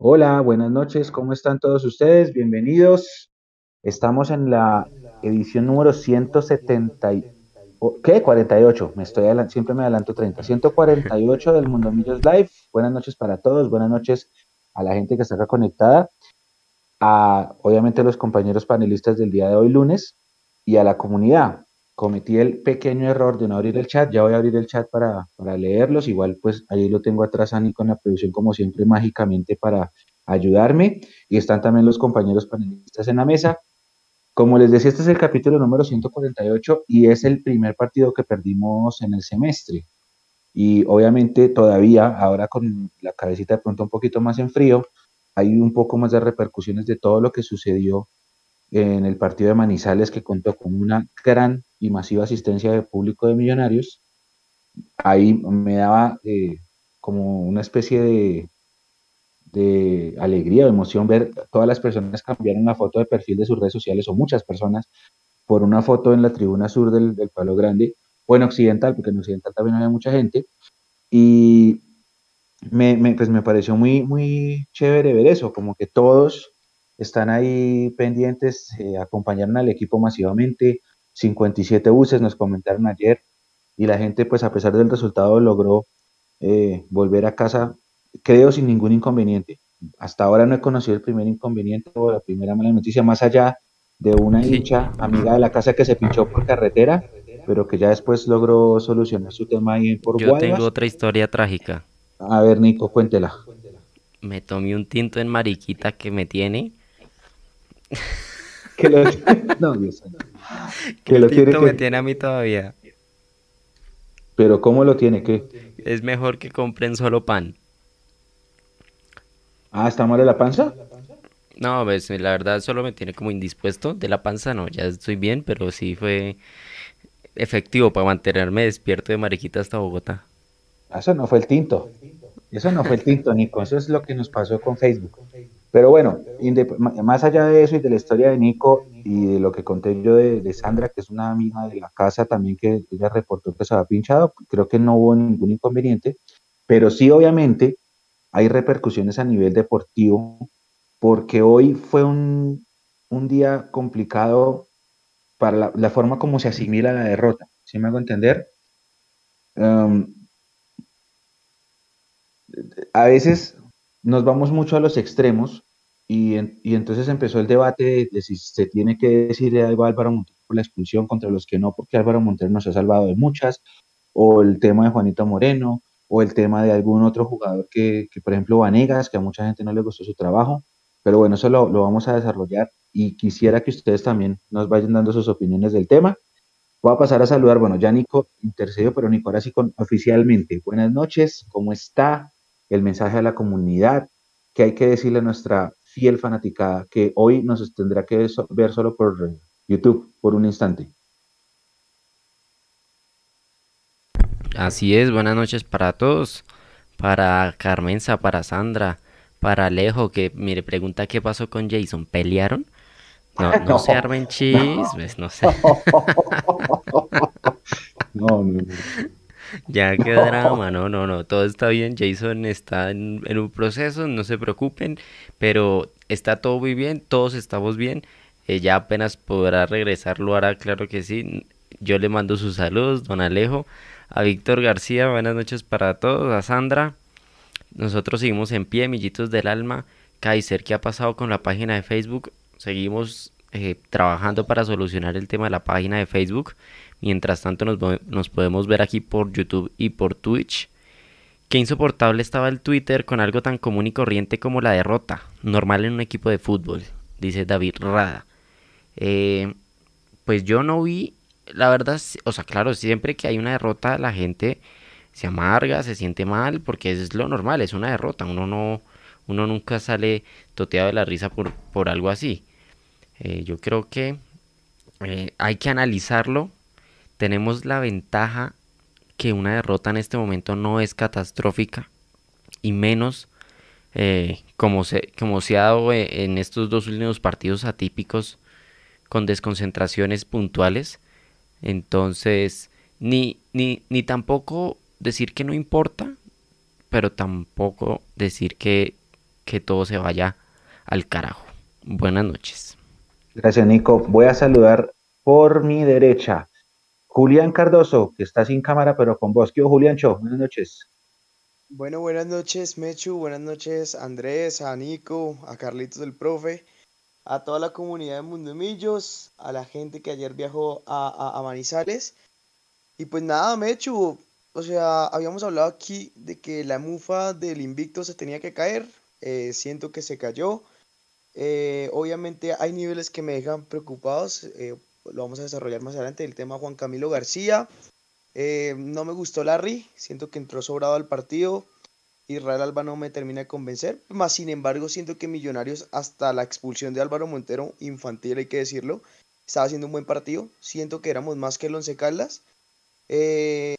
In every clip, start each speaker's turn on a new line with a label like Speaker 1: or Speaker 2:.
Speaker 1: Hola, buenas noches, ¿cómo están todos ustedes? Bienvenidos. Estamos en la edición número 170 y- ¿qué? 48, me estoy siempre me adelanto 30. 148 del Mundo Millos Live. Buenas noches para todos, buenas noches a la gente que está acá conectada, a obviamente los compañeros panelistas del día de hoy lunes y a la comunidad. Cometí el pequeño error de no abrir el chat, ya voy a abrir el chat para, para leerlos, igual pues ahí lo tengo atrás a Nico en la producción como siempre mágicamente para ayudarme y están también los compañeros panelistas en la mesa. Como les decía, este es el capítulo número 148 y es el primer partido que perdimos en el semestre. Y obviamente todavía, ahora con la cabecita de pronto un poquito más en frío, hay un poco más de repercusiones de todo lo que sucedió en el partido de Manizales que contó con una gran y masiva asistencia de público de millonarios. Ahí me daba eh, como una especie de, de alegría o emoción ver todas las personas cambiaron la foto de perfil de sus redes sociales o muchas personas por una foto en la tribuna sur del, del Palo Grande o en Occidental, porque en Occidental también había mucha gente. Y me, me, pues me pareció muy, muy chévere ver eso, como que todos están ahí pendientes, eh, acompañaron al equipo masivamente, 57 buses nos comentaron ayer y la gente pues a pesar del resultado logró eh, volver a casa, creo sin ningún inconveniente. Hasta ahora no he conocido el primer inconveniente o la primera mala noticia, más allá de una hincha amiga de la casa que se pinchó por carretera, pero que ya después logró solucionar su tema ahí por
Speaker 2: yo tengo
Speaker 1: Guaduas.
Speaker 2: otra historia trágica.
Speaker 1: A ver, Nico, cuéntela.
Speaker 2: Me tomé un tinto en mariquita que me tiene,
Speaker 1: Que lo, no, Dios santo.
Speaker 2: que
Speaker 1: lo tiene
Speaker 2: me a mí todavía.
Speaker 1: pero ¿cómo lo tiene que?
Speaker 2: Es mejor que compren solo pan.
Speaker 1: Ah, ¿está mal de la panza?
Speaker 2: No, pues la verdad solo me tiene como indispuesto. De la panza no, ya estoy bien, pero sí fue efectivo para mantenerme despierto de mariquita hasta Bogotá.
Speaker 1: Eso no fue el tinto. Eso no fue el tinto, Nico. Eso es lo que nos pasó con Facebook. Pero bueno, más allá de eso y de la historia de Nico y de lo que conté yo de, Sandra, que es una amiga de la casa también que ella reportó que se había pinchado, creo que no hubo ningún inconveniente, pero sí obviamente hay repercusiones a nivel deportivo, porque hoy fue un, un día complicado para la, forma como se asimila la derrota. ¿Sí me hago entender? Um, a veces nos vamos mucho a los extremos y, en- y entonces empezó el debate de, si se tiene que decir algo a Álvaro Montero por la expulsión contra los que no, porque Álvaro Montero nos ha salvado de muchas, o el tema de Juanito Moreno, o el tema de algún otro jugador que, que, por ejemplo, Vanegas, que a mucha gente no le gustó su trabajo, pero bueno, eso lo, lo vamos a desarrollar y quisiera que ustedes también nos vayan dando sus opiniones del tema. Voy a pasar a saludar, bueno, ya Nico intercedió, pero Nico, ahora sí con, oficialmente. Buenas noches, ¿cómo está? El mensaje a la comunidad, que hay que decirle a nuestra fiel fanaticada que hoy nos tendrá que ver solo por YouTube por un instante.
Speaker 2: Así es, buenas noches para todos. Para Carmenza, para Sandra, para Alejo, que mire, pregunta qué pasó con Jason. ¿Pelearon? No, no se armen
Speaker 1: no,
Speaker 2: chismes, no sé.
Speaker 1: no, no, no.
Speaker 2: Ya qué drama, no, no, no, todo está bien, Jason está en, en un proceso, no se preocupen, pero está todo muy bien, todos estamos bien, eh, ya apenas podrá regresar, lo hará, claro que sí. Yo le mando sus saludos, don Alejo, a Víctor García, buenas noches para todos, a Sandra, nosotros seguimos en pie, millitos del alma, Kaiser, ¿qué ha pasado con la página de Facebook? Seguimos eh, trabajando para solucionar el tema de la página de Facebook. Mientras tanto nos, podemos ver aquí por YouTube y por Twitch. Qué insoportable estaba el Twitter con algo tan común y corriente como la derrota, normal en un equipo de fútbol, dice David Rada. Eh, pues yo no vi, la verdad, o sea, claro, siempre que hay una derrota la gente se amarga, se siente mal, porque es lo normal, es una derrota, uno no, uno nunca sale toteado de la risa por, por algo así. Eh, yo creo que eh, hay que analizarlo tenemos la ventaja que una derrota en este momento no es catastrófica y menos eh, como se, como se ha dado eh, en estos dos últimos partidos atípicos con desconcentraciones puntuales. Entonces, ni, ni, ni tampoco decir que no importa, pero tampoco decir que, que todo se vaya al carajo. Buenas noches.
Speaker 1: Gracias, Nico. Voy a saludar por mi derecha. Julián Cardoso, que está sin cámara, pero con voz. ¿Qué Julián Cho? Buenas noches.
Speaker 3: Bueno, buenas noches, Mechu. Buenas noches, Andrés, a Nico, a Carlitos del Profe, a toda la comunidad de Mundo Millos, a la gente que ayer viajó a, Manizales. Y pues nada, Mechu. O sea, habíamos hablado aquí de que la mufa del Invicto se tenía que caer. Eh, siento que se cayó. Eh, obviamente hay niveles que me dejan preocupados. Eh, lo vamos a desarrollar más adelante. El tema Juan Camilo García. Eh, no me gustó Larry, siento que entró sobrado al partido. Israel Alba no me termina de convencer, más sin embargo siento que Millonarios hasta la expulsión de Álvaro Montero, infantil hay que decirlo, estaba haciendo un buen partido, siento que éramos más que el Once Caldas, eh,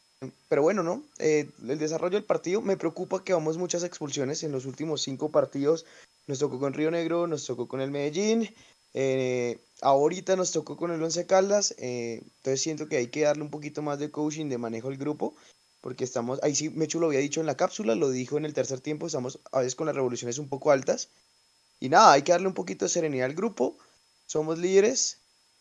Speaker 3: pero bueno, ¿no? Eh, el desarrollo del partido me preocupa que vamos muchas expulsiones en los últimos cinco partidos, nos tocó con Río Negro, nos tocó con el Medellín, eh, ahorita nos tocó con el Once Caldas, eh, entonces siento que hay que darle un poquito más de coaching, de manejo al grupo, porque estamos, ahí sí Mechu lo había dicho en la cápsula, lo dijo en el tercer tiempo, estamos a veces con las revoluciones un poco altas. Y nada, hay que darle un poquito de serenidad al grupo, somos líderes,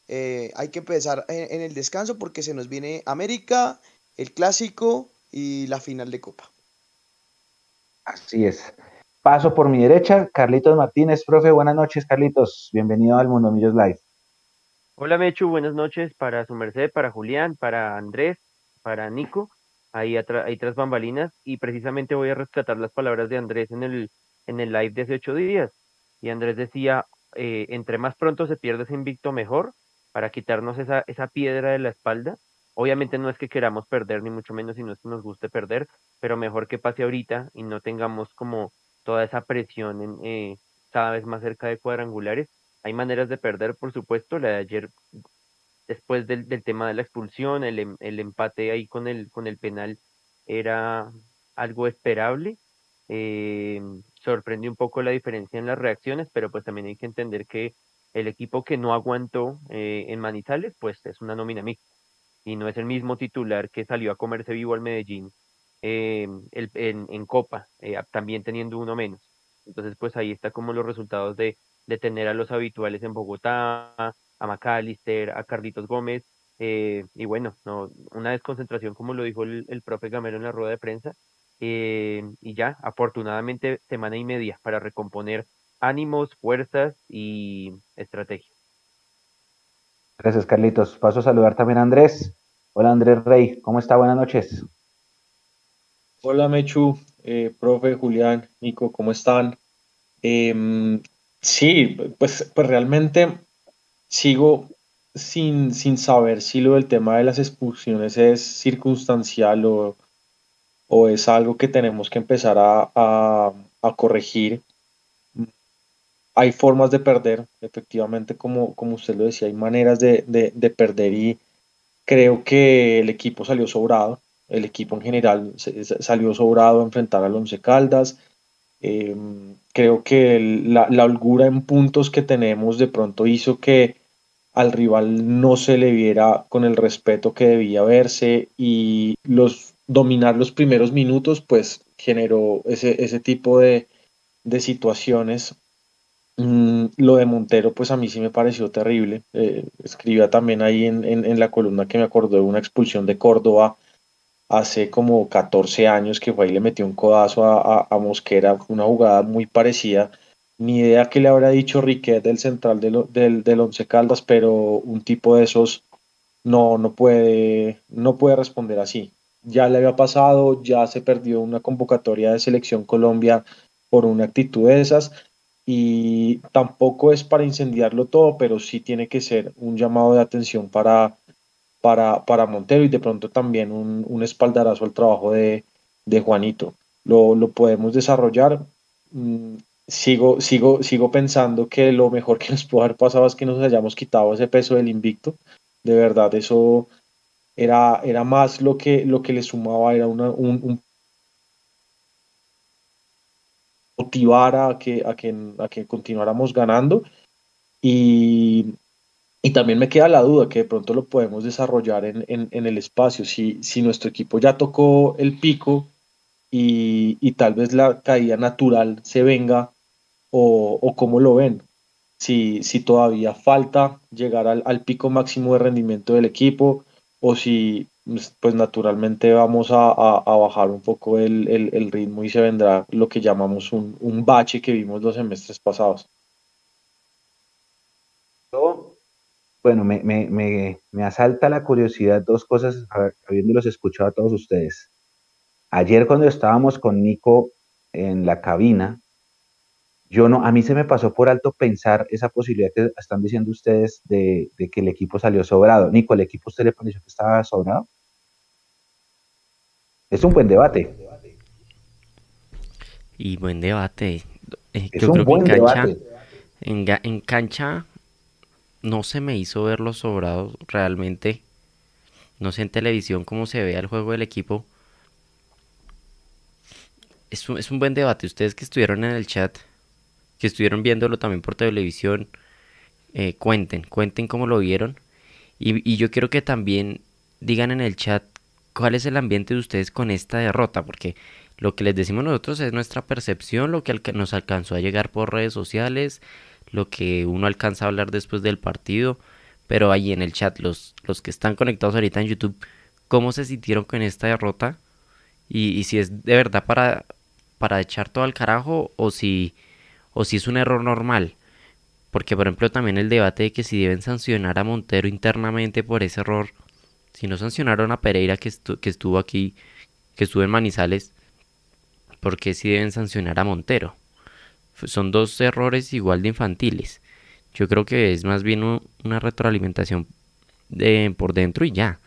Speaker 3: eh, hay que empezar en el descanso porque se nos viene América, el clásico y la final de Copa.
Speaker 1: Así es. Paso por mi derecha, Carlitos Martínez, profe, buenas noches, Carlitos, bienvenido al Mundo Millos Live.
Speaker 4: Hola Mechu, buenas noches para su merced, para Julián, para Andrés, para Nico, ahí, ahí tras bambalinas, y precisamente voy a rescatar las palabras de Andrés en el, en el live de hace ocho días. Y Andrés decía, eh, entre más pronto se pierde ese invicto, mejor, para quitarnos esa, esa piedra de la espalda. Obviamente no es que queramos perder, ni mucho menos, si no es que nos guste perder, pero mejor que pase ahorita y no tengamos como toda esa presión en, eh, cada vez más cerca de cuadrangulares. Hay maneras de perder, por supuesto. La de ayer, después del, del tema de la expulsión, el, em, el, empate ahí con el, con el penal era algo esperable. Eh, sorprendió un poco la diferencia en las reacciones, pero pues también hay que entender que el equipo que no aguantó eh, en Manizales, pues es una nómina mixta y no es el mismo titular que salió a comerse vivo al Medellín eh, el, en, Copa, eh, también teniendo uno menos. Entonces, pues ahí está como los resultados de, de tener a los habituales en Bogotá, a McAllister, a Carlitos Gómez, eh, y bueno, no, una desconcentración como lo dijo el, el profe Gamero en la rueda de prensa, y ya, afortunadamente, semana y media para recomponer ánimos, fuerzas y estrategia.
Speaker 1: Gracias, Carlitos. Paso a saludar también a Andrés. Hola, Andrés Rey. ¿Cómo está? Buenas noches.
Speaker 5: Hola Mechu, eh, profe Julián, Nico, ¿cómo están? Em, sí, pues, pues realmente sigo sin, sin saber si lo del tema de las expulsiones es circunstancial o, o es algo que tenemos que empezar a, a, corregir. Hay formas de perder, efectivamente, como, como usted lo decía, hay maneras de, de, de perder y creo que el equipo salió sobrado el equipo en general salió sobrado a enfrentar al Once Caldas. Em, creo que la, holgura en puntos que tenemos de pronto hizo que al rival no se le viera con el respeto que debía verse y los dominar los primeros minutos pues generó ese, ese tipo de, situaciones mm, lo de Montero, pues a mí sí me pareció terrible. Eh, escribía también ahí en, en, la columna que me acordó de una expulsión de Córdoba hace como 14 años que fue ahí le metió un codazo a, a, Mosquera, una jugada muy parecida. Ni idea que le habrá dicho Riquet del central del, del Once Caldas, pero un tipo de esos no, no, puede, no puede responder así. Ya le había pasado, ya se perdió una convocatoria de selección Colombia por una actitud de esas y tampoco es para incendiarlo todo, pero sí tiene que ser un llamado de atención para para, para Montero y de pronto también un, un espaldarazo al trabajo de, de Juanito. Lo, lo, podemos desarrollar. Mm, sigo, sigo, sigo pensando que lo mejor que nos pudo haber pasado es que nos hayamos quitado ese peso del invicto. De verdad, eso era, era más lo que, lo que le sumaba, era una, un, un motivar a que, a que, a que continuáramos ganando. Y, y también me queda la duda que de pronto lo podemos desarrollar en, en, el espacio. Si, si, nuestro equipo ya tocó el pico y, y, tal vez la caída natural se venga, o, cómo lo ven. Si, si todavía falta llegar al, pico máximo de rendimiento del equipo o si pues, pues naturalmente vamos a, bajar un poco el, ritmo y se vendrá lo que llamamos un, un bache que vimos los semestres pasados.
Speaker 1: Bueno, me, me, me, asalta la curiosidad dos cosas habiéndolos escuchado a todos ustedes. Ayer cuando estábamos con Nico en la cabina, yo no, a mí se me pasó por alto pensar esa posibilidad que están diciendo ustedes de, que el equipo salió sobrado. Nico, ¿el equipo usted le pareció que estaba sobrado? Es un buen debate.
Speaker 2: Y buen debate. Eh, yo creo que en cancha, en cancha no se me hizo verlo sobrado realmente. No sé en televisión cómo se ve el juego del equipo. Es un, es un buen debate. Ustedes que estuvieron en el chat, que estuvieron viéndolo también por televisión, eh, cuenten, cuenten cómo lo vieron. Y, y yo quiero que también digan en el chat cuál es el ambiente de ustedes con esta derrota, porque lo que les decimos nosotros es nuestra percepción, lo que nos alcanzó a llegar por redes sociales, lo que uno alcanza a hablar después del partido, pero ahí en el chat, los, los que están conectados ahorita en YouTube, ¿cómo se sintieron con esta derrota? Y, si es de verdad para, para echar todo al carajo o si, o si es un error normal. Porque, por ejemplo, también el debate de que si deben sancionar a Montero internamente por ese error. Si no sancionaron a Pereira que, que estuvo aquí, que estuvo en Manizales, ¿por qué si deben sancionar a Montero? Son dos errores igual de infantiles. Yo creo que es más bien una retroalimentación de, por dentro y ya.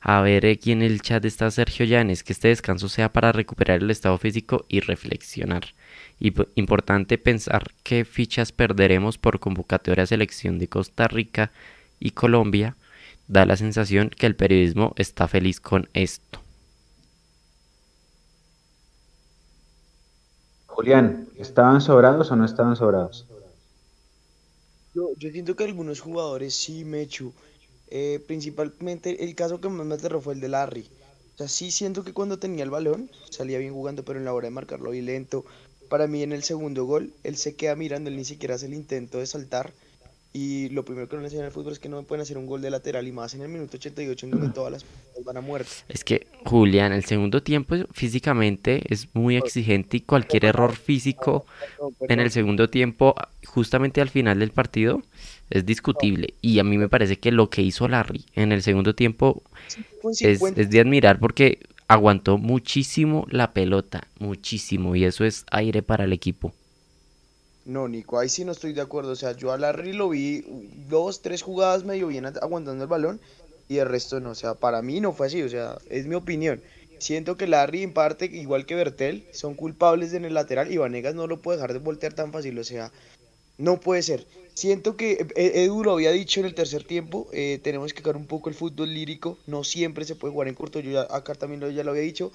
Speaker 2: A ver, aquí en el chat está Sergio Llanes, que este descanso sea para recuperar el estado físico y reflexionar. Y importante pensar qué fichas perderemos por convocatoria selección de Costa Rica y Colombia. Da la sensación que el periodismo está feliz con esto.
Speaker 1: Julián, ¿estaban sobrados o no estaban sobrados?
Speaker 3: Yo, siento que algunos jugadores sí, Mechu. Eh, principalmente el caso que más me aterró fue el de Larry. O sea, sí siento que cuando tenía el balón salía bien jugando, pero en la hora de marcarlo vi lento. Para mí en el segundo gol, él se queda mirando, él ni siquiera hace el intento de saltar. Y lo primero que nos enseñan en el fútbol es que no me pueden hacer un gol de lateral y más en el minuto 88 en donde todas las van a muerte.
Speaker 2: Es que Julián, el segundo tiempo físicamente es muy exigente y cualquier error físico en el segundo tiempo, justamente al final del partido, es discutible. Y a mí me parece que lo que hizo Larry en el segundo tiempo es, es de admirar porque aguantó muchísimo la pelota, muchísimo, y eso es aire para el equipo.
Speaker 3: No, Nico, ahí sí no estoy de acuerdo. O sea, yo a Larry lo vi dos, tres jugadas medio bien aguantando el balón y el resto no. O sea, para mí no fue así. O sea, es mi opinión. Siento que Larry, en parte, igual que Bertel, son culpables en el lateral y Vanegas no lo puede dejar de voltear tan fácil. O sea, no puede ser. Siento que eh, eh, Edu lo había dicho en el tercer tiempo. Eh, tenemos que caer un poco el fútbol lírico. No siempre se puede jugar en corto. Yo ya, acá también lo, ya lo había dicho.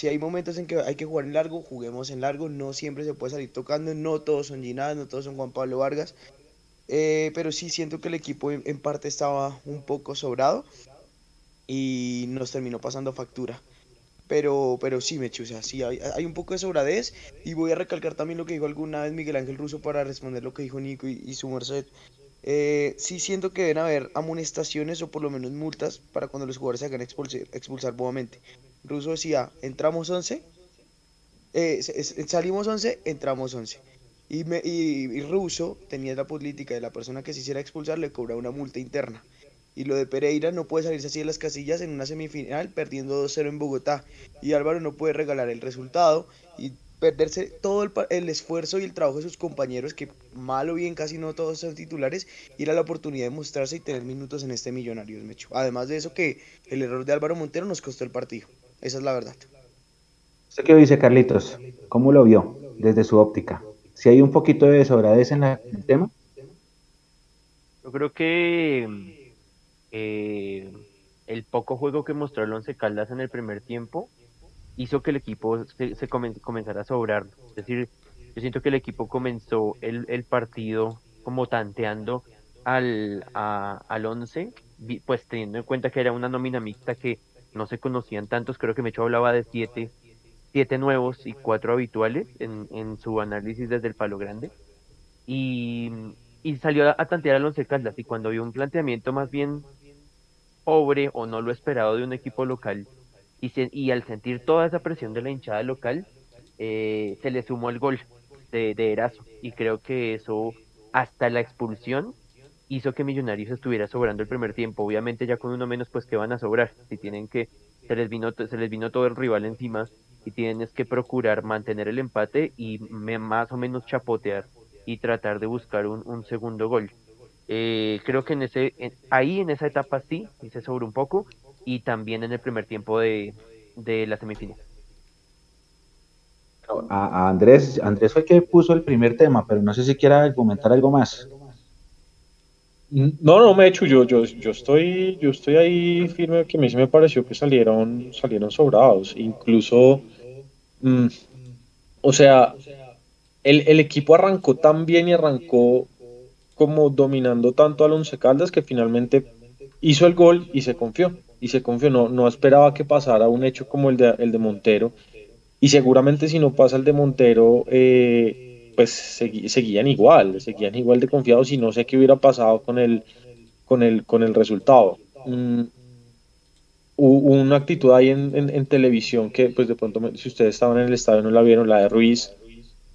Speaker 3: Si hay momentos en que hay que jugar en largo, juguemos en largo. No siempre se puede salir tocando. No todos son Ginás, no todos son Juan Pablo Vargas. Eh, pero sí siento que el equipo en, parte estaba un poco sobrado y nos terminó pasando factura. Pero, pero sí, me o sea, sí, hay, un poco de sobradez. Y voy a recalcar también lo que dijo alguna vez Miguel Ángel Russo para responder lo que dijo Nico y, su merced. Eh, sí siento que deben haber amonestaciones o por lo menos multas para cuando los jugadores se hagan expulsar, expulsar bobamente. Russo decía, entramos 11, eh, salimos 11, entramos 11. Y, me, y, Russo tenía la política de la persona que se hiciera expulsar le cobra una multa interna. Y lo de Pereira no puede salirse así de las casillas en una semifinal perdiendo 2-0 en Bogotá. Y Álvaro no puede regalar el resultado y perderse todo el, esfuerzo y el trabajo de sus compañeros, que mal o bien casi no todos son titulares, ir a la oportunidad de mostrarse y tener minutos en este Millonarios, Mecho. Además de eso que el error de Álvaro Montero nos costó el partido. Esa es la verdad.
Speaker 1: ¿Usted qué dice, Carlitos? ¿Cómo lo vio desde su óptica? ¿Si hay un poquito de desobradez en, el tema?
Speaker 4: Yo creo que eh, el poco juego que mostró el Once Caldas en el primer tiempo hizo que el equipo se, comenzara a sobrar. Es decir, yo siento que el equipo comenzó el, partido como tanteando al, al 11, pues teniendo en cuenta que era una nómina mixta que no se conocían tantos, creo que Mecho hablaba de siete, siete nuevos y cuatro habituales en, en su análisis desde el palo grande. Y, y salió a, tantear al Once Caldas y cuando vio un planteamiento más bien pobre o no lo esperado de un equipo local y, y al sentir toda esa presión de la hinchada local, eh, se le sumó el gol de, de Erazo y creo que eso hasta la expulsión hizo que Millonarios estuviera sobrando el primer tiempo. Obviamente ya con uno menos pues que van a sobrar, si tienen que se les vino se les vino todo el rival encima y tienes que procurar mantener el empate y más o menos chapotear y tratar de buscar un, segundo gol. Eh, creo que en ese ahí en esa etapa sí, se sobró un poco y también en el primer tiempo de, de la semifinal.
Speaker 1: A, Andrés, Andrés fue el que puso el primer tema, pero no sé si quiera comentar algo más.
Speaker 5: No, no me he hecho yo, yo, yo estoy, yo estoy ahí firme que a mí se me pareció que salieron, salieron sobrados. Incluso, mm, o sea, el, el, equipo arrancó tan bien y arrancó como dominando tanto al Once Caldas que finalmente hizo el gol y se confió. Y se confió, no, no esperaba que pasara un hecho como el de, el de Montero. Y seguramente si no pasa el de Montero, eh, pues seguían igual, seguían igual de confiados y no sé qué hubiera pasado con el, con el, con el resultado. Mm, hubo una actitud ahí en, televisión que, pues de pronto, si ustedes estaban en el estadio no la vieron, la de Ruiz.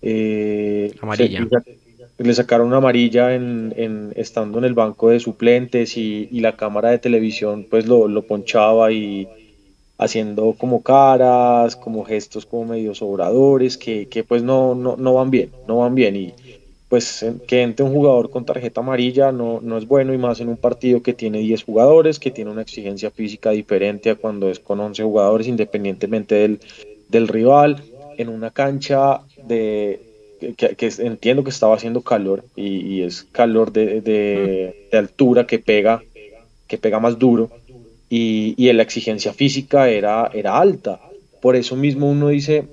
Speaker 5: Eh,
Speaker 2: amarilla.
Speaker 5: Le sacaron una amarilla en, estando en el banco de suplentes y, la cámara de televisión pues lo, ponchaba y, haciendo como caras, como gestos como medio sobradores, que, pues no, no, no, van bien, no van bien. Y pues que entre un jugador con tarjeta amarilla no, no es bueno y más en un partido que tiene 10 jugadores, que tiene una exigencia física diferente a cuando es con 11 jugadores, independientemente del rival, en una cancha de... Que, que, entiendo que estaba haciendo calor y, es calor de, de, de altura que pega que pega más duro y, y la exigencia física era, era alta. Por eso mismo uno dice,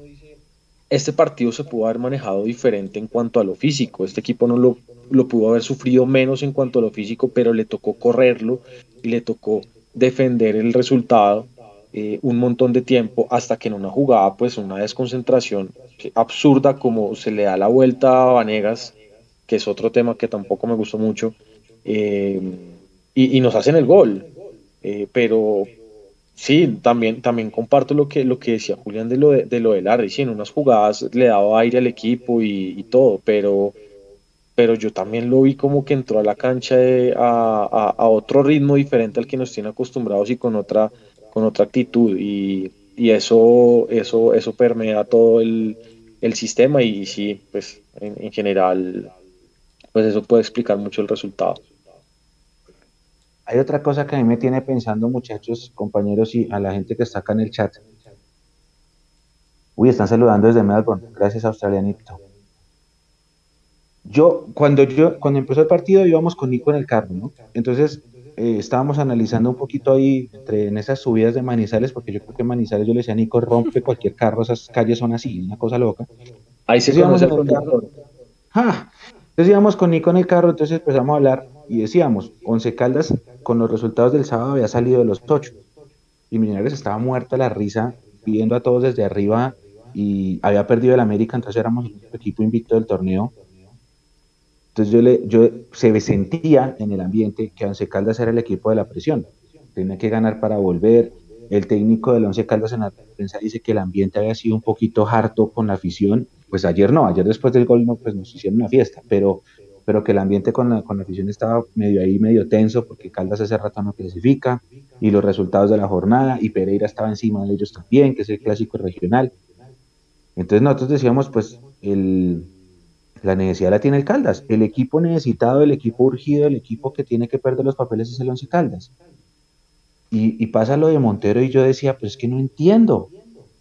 Speaker 5: este partido se pudo haber manejado diferente en cuanto a lo físico. Este equipo no lo, lo pudo haber sufrido menos en cuanto a lo físico, pero le tocó correrlo y le tocó defender el resultado eh, un montón de tiempo hasta que en una jugada, pues una desconcentración absurda como se le da la vuelta a Vanegas, que es otro tema que tampoco me gustó mucho, eh, y, y, nos hacen el gol. Eh, pero sí, también, también comparto lo que, lo que decía Julián de lo de, de lo Larry. Sí, en unas jugadas le daba aire al equipo y, todo, pero, pero yo también lo vi como que entró a la cancha a, a, otro ritmo diferente al que nos tiene acostumbrados y con otra, con otra actitud. Y, y eso, eso, eso permea todo el, el sistema y sí, pues en, en general, pues eso puede explicar mucho el resultado.
Speaker 1: Hay otra cosa que a mí me tiene pensando, muchachos, compañeros y a la gente que está acá en el chat. Uy, están saludando desde Melbourne. Gracias, australianito. Yo, cuando yo, cuando empezó el partido, íbamos con Nico en el carro, ¿no? Entonces, eh, estábamos analizando un poquito ahí entre, en esas subidas de Manizales, porque yo creo que Manizales, yo le decía a Nico, rompe cualquier carro, esas calles son así, una cosa loca.
Speaker 5: Ahí se conoce el
Speaker 1: carro. Entonces íbamos con Nico en el carro, entonces empezamos a hablar y decíamos, Once Caldas con los resultados del sábado había salido de los ocho y Millonarios estaba muerta la risa pidiendo a todos desde arriba y había perdido el América, entonces éramos el equipo invicto del torneo. Entonces yo, le, yo se sentía en el ambiente que Once Caldas era el equipo de la presión, tenía que ganar para volver. El técnico del Once Caldas en la prensa dice que el ambiente había sido un poquito harto con la afición. Pues ayer no, ayer después del gol no, pues nos hicieron una fiesta, pero pero que el ambiente con la, con la afición estaba medio ahí, medio tenso, porque Caldas hace rato no clasifica, y los resultados de la jornada, y Pereira estaba encima de ellos también, que es el clásico regional. Entonces nosotros decíamos, pues, el, la necesidad la tiene el Caldas, el equipo necesitado, el equipo urgido, el equipo que tiene que perder los papeles es el Once Caldas. Y, y pasa lo de Montero y yo decía, pues es que no entiendo.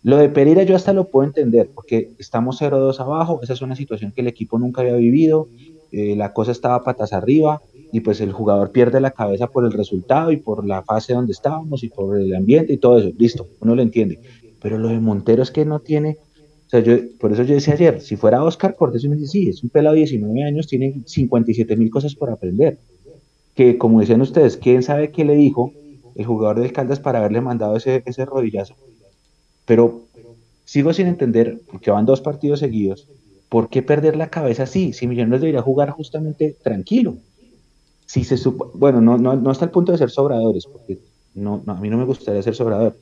Speaker 1: Lo de Pereira yo hasta lo puedo entender, porque estamos 0-2 abajo, esa es una situación que el equipo nunca había vivido, eh, la cosa estaba patas arriba y pues el jugador pierde la cabeza por el resultado y por la fase donde estábamos y por el ambiente y todo eso, listo, uno lo entiende. Pero lo de Montero es que no tiene, sea, yo, por eso yo decía ayer, si fuera Oscar Cortés, me dice, sí, es un pelado de 19 años, tiene 57 mil cosas por aprender. Que como decían ustedes, ¿quién sabe qué le dijo el jugador del Caldas para haberle mandado ese, ese rodillazo? Pero sigo sin entender, porque van dos partidos seguidos, ¿por qué perder la cabeza así? Si Millonarios debería jugar justamente tranquilo. Si se bueno, no, no, no hasta el punto de ser sobradores, porque no, a mí no me gustaría ser sobrador,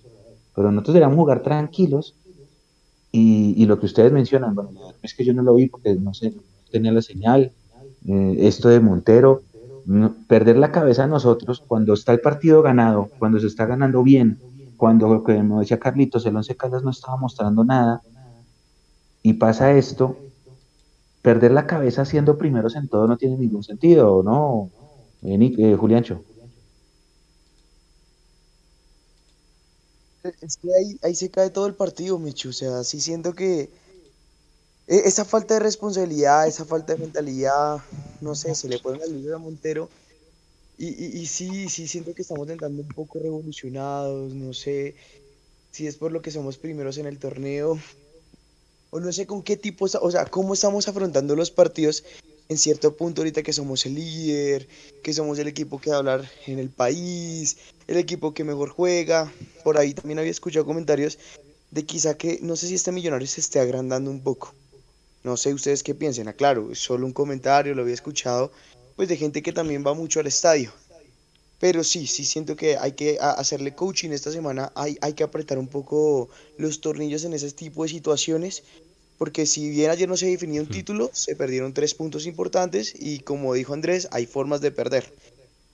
Speaker 1: pero nosotros deberíamos jugar tranquilos y, lo que ustedes mencionan, bueno, es que yo no lo vi porque no sé, tenía la señal, eh, esto de Montero, perder la cabeza a nosotros cuando está el partido ganado, cuando se está ganando bien, cuando, como decía Carlitos, el Once Caldas no estaba mostrando nada, y pasa esto, perder la cabeza siendo primeros en todo no tiene ningún sentido, ¿no, eh, eh, Juliancho?
Speaker 3: Es que ahí, se cae todo el partido, Michu. O sea, sí siento que e, esa falta de responsabilidad, esa falta de mentalidad, no sé, se le pone la a Montero. Y, y, sí, sí siento que estamos tentando un poco revolucionados, no sé si es por lo que somos primeros en el torneo, o no sé con qué tipo, o sea, cómo estamos afrontando los partidos en cierto punto ahorita que somos el líder, que somos el equipo que va hablar en el país, el equipo que mejor juega. Por ahí también había escuchado comentarios de quizá que no sé si este millonario se esté agrandando un poco. No sé ustedes qué piensen, aclaro, ah, es solo un comentario, lo había escuchado, pues de gente que también va mucho al estadio. Pero sí, sí siento que hay que hacerle coaching esta semana, hay, hay que apretar un poco los tornillos en ese tipo de situaciones porque si bien ayer no se definió un título, se perdieron tres puntos importantes y como dijo Andrés, hay formas de perder.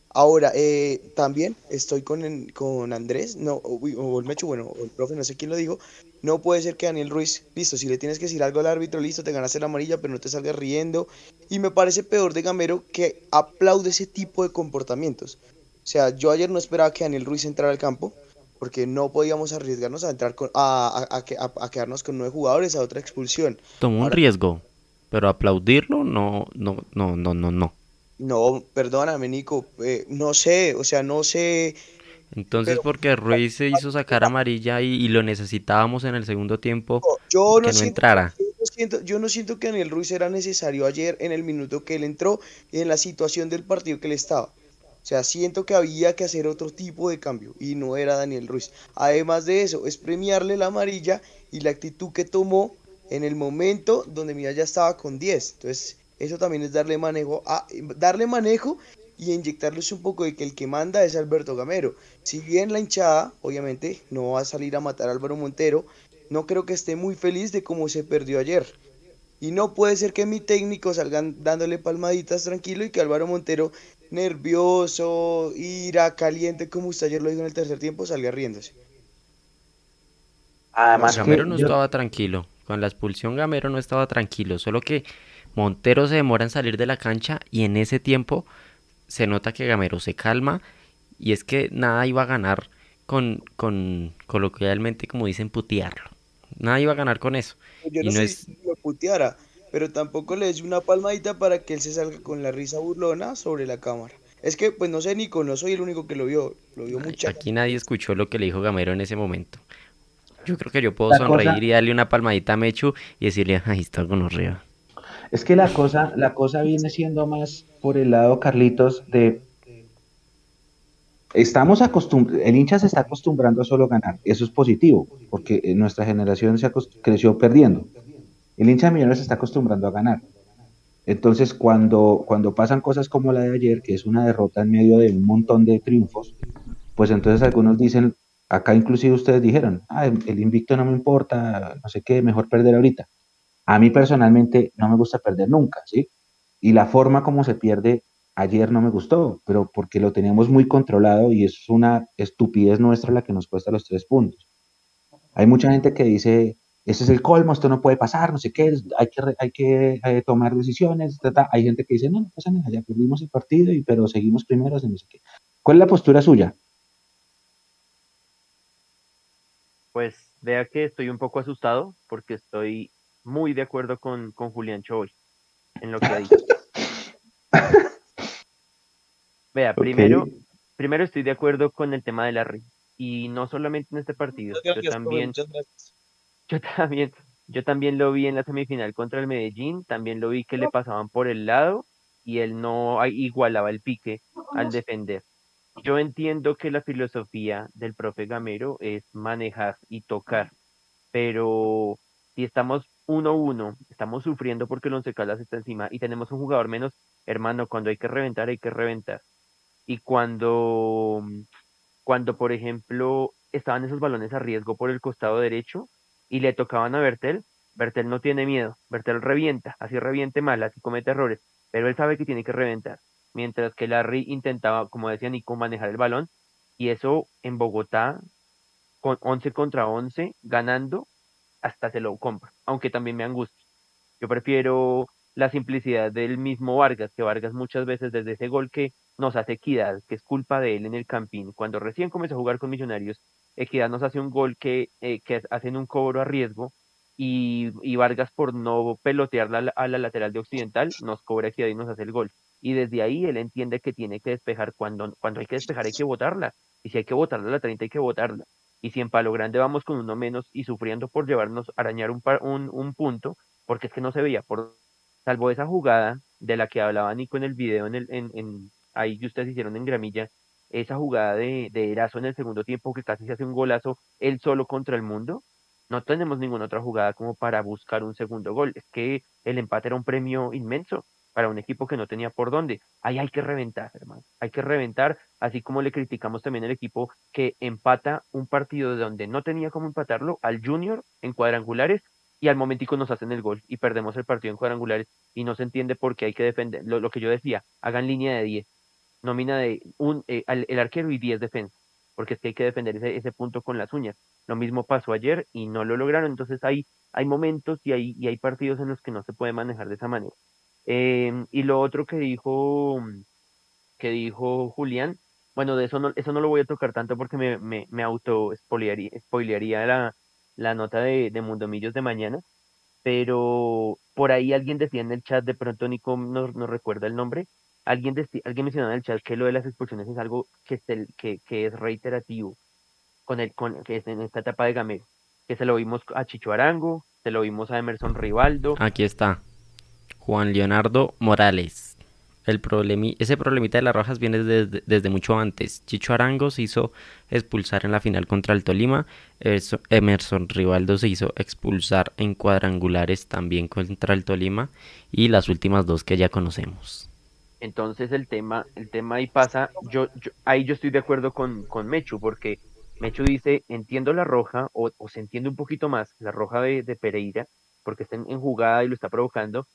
Speaker 3: Ahora, eh, también estoy con, con Andrés, no, o, el Mecho, bueno, o el profe, no sé quién lo dijo, no puede ser que Daniel Ruiz, listo, si le tienes que decir algo al árbitro, listo, te ganaste la amarilla, pero no te salgas riendo. Y me parece peor de Gamero que aplaude ese tipo de comportamientos. O sea, yo ayer no esperaba que Daniel Ruiz entrara al campo, porque no podíamos arriesgarnos a entrar con, a, a, quedarnos con nueve jugadores a otra expulsión.
Speaker 2: Tomó un riesgo, pero aplaudirlo no, no, no, no, no, no.
Speaker 3: No, perdóname, Nico, eh, no sé, o sea, no sé.
Speaker 2: Entonces, porque Ruiz se hizo sacar amarilla y, lo necesitábamos en el segundo tiempo,
Speaker 3: yo
Speaker 2: que no, entrara.
Speaker 3: Yo no, siento, yo no siento que Daniel Ruiz era necesario ayer en el minuto que él entró y en la situación del partido que él estaba. O sea, siento que había que hacer otro tipo de cambio y no era Daniel Ruiz. Además de eso, es premiarle la amarilla y la actitud que tomó en el momento donde Mira ya estaba con 10. Entonces, eso también es darle manejo, a, darle manejo y inyectarles un poco de que el que manda es Alberto Gamero. Si bien la hinchada, obviamente, no va a salir a matar a Álvaro Montero, no creo que esté muy feliz de cómo se perdió ayer. Y no puede ser que mi técnico salgan dándole palmaditas tranquilo y que Álvaro Montero nervioso, ira, caliente, como usted ayer lo dijo en el tercer tiempo, salga riéndose.
Speaker 2: Además, Gamero no estaba tranquilo. Con la expulsión Gamero no estaba tranquilo. Solo que Montero se demora en salir de la cancha y en ese tiempo se nota que Gamero se calma y es que nada iba a ganar con, con coloquialmente como dicen putearlo. Nada iba a ganar con eso.
Speaker 3: Yo no, sé si lo puteara, pero tampoco le des una palmadita para que él se salga con la risa burlona sobre la cámara. Es que, pues no sé, Nico, no soy el único que lo vio, lo vio mucha
Speaker 2: Aquí nadie escuchó lo que le dijo Gamero en ese momento. Yo creo que yo puedo sonreír y darle una palmadita a Mechu y decirle, ahí está con arriba.
Speaker 1: Es que la cosa, la cosa viene siendo más por el lado, Carlitos, de estamos acostumbrados, el hincha se está acostumbrando a solo ganar, eso es positivo, porque nuestra generación se creció perdiendo. El hincha de Millonarios se está acostumbrando a ganar. Entonces, cuando, cuando pasan cosas como la de ayer, que es una derrota en medio de un montón de triunfos, pues entonces algunos dicen, acá inclusive ustedes dijeron, ah, el invicto no me importa, no sé qué, mejor perder ahorita. A mí personalmente no me gusta perder nunca, ¿sí? Y la forma como se pierde ayer no me gustó, pero porque lo teníamos muy controlado y es una estupidez nuestra la que nos cuesta los tres puntos. Hay mucha gente que dice, ese es el colmo, esto no puede pasar, no sé qué, hay que, hay que eh, tomar decisiones, hay gente que dice, no, no pasa nada, ya perdimos el partido, y, pero seguimos primeros, no sé qué. ¿Cuál es la postura suya?
Speaker 4: Pues vea que estoy un poco asustado porque estoy muy de acuerdo con, con Julián Choy en lo que ha dicho. Vea, primero, primero estoy de acuerdo con el tema de Larry. Y no solamente en este partido, yo también, yo también, yo también lo vi en la semifinal contra el Medellín, también lo vi que le pasaban por el lado y él no igualaba el pique al defender. Yo entiendo que la filosofía del profe Gamero es manejar y tocar, pero si estamos 1-1, estamos sufriendo porque el Once Caldas está encima y tenemos un jugador menos, hermano, cuando hay que reventar, hay que reventar. Y cuando, cuando por ejemplo, estaban esos balones a riesgo por el costado derecho y le tocaban a Bertel, Bertel no tiene miedo, Bertel revienta, así reviente mal, así comete errores, pero él sabe que tiene que reventar. Mientras que Larry intentaba, como decía Nico, manejar el balón y eso en Bogotá, con 11 contra 11, ganando, hasta se lo compro, aunque también me angustia. Yo prefiero la simplicidad del mismo Vargas, que Vargas muchas veces desde ese gol que nos hace Equidad, que es culpa de él en el Campín, cuando recién comenzó a jugar con Millonarios, Equidad nos hace un gol que, eh, que hacen un cobro a riesgo y, y Vargas por no pelotear a la lateral de Occidental nos cobra Equidad y nos hace el gol. Y desde ahí él entiende que tiene que despejar, cuando, cuando hay que despejar hay que botarla, y si hay que botarla a la 30 hay que botarla. Y si en Palo Grande vamos con uno menos y sufriendo por llevarnos, arañar un, un, un punto, porque es que no se veía, por, salvo esa jugada de la que hablaba Nico en el video, en el, en, en, ahí que ustedes hicieron en Gramilla, esa jugada de, de en el segundo tiempo que casi se hace un golazo él solo contra el mundo, no tenemos ninguna otra jugada como para buscar un segundo gol. Es que el empate era un premio inmenso para un equipo que no tenía por dónde. Ahí hay que reventar, hermano. Hay que reventar, así como le criticamos también al equipo que empata un partido de donde no tenía cómo empatarlo al Junior en cuadrangulares y al momentico nos hacen el gol y perdemos el partido en cuadrangulares y no se entiende por qué hay que defender. Lo, lo que yo decía, hagan línea de 10 nómina de un, eh, el arquero y 10 defensas, porque es que hay que defender ese, ese, punto con las uñas. Lo mismo pasó ayer y no lo lograron, entonces hay, hay momentos y hay, y hay partidos en los que no se puede manejar de esa manera. Eh, y lo otro que dijo, que dijo Julián, bueno, de eso no, eso no lo voy a tocar tanto porque me, me, me auto spoilearía, la, la nota de, de Mundomillos de mañana, pero por ahí alguien decía en el chat, de pronto Nico no, no recuerda el nombre, Alguien, alguien mencionó en el chat que lo de las expulsiones es algo que, es, que, es reiterativo con el, con, que en esta etapa de Gamero. Que se lo vimos a Chicho Arango, se lo vimos a Emerson Rivaldo.
Speaker 2: Aquí está. Juan Leonardo Morales. El problemi ese problemita de las rojas viene desde, desde, mucho antes. Chicho Arango se hizo expulsar en la final contra el Tolima. Emerson Rivaldo se hizo expulsar en cuadrangulares también contra el Tolima. Y las últimas dos que ya conocemos.
Speaker 4: Entonces el tema, el tema ahí pasa, yo, ahí yo estoy de acuerdo con, con Mechu, porque Mechu dice, entiendo la roja, o, se entiende un poquito más la roja de, Pereira, porque está en, jugada y lo está provocando.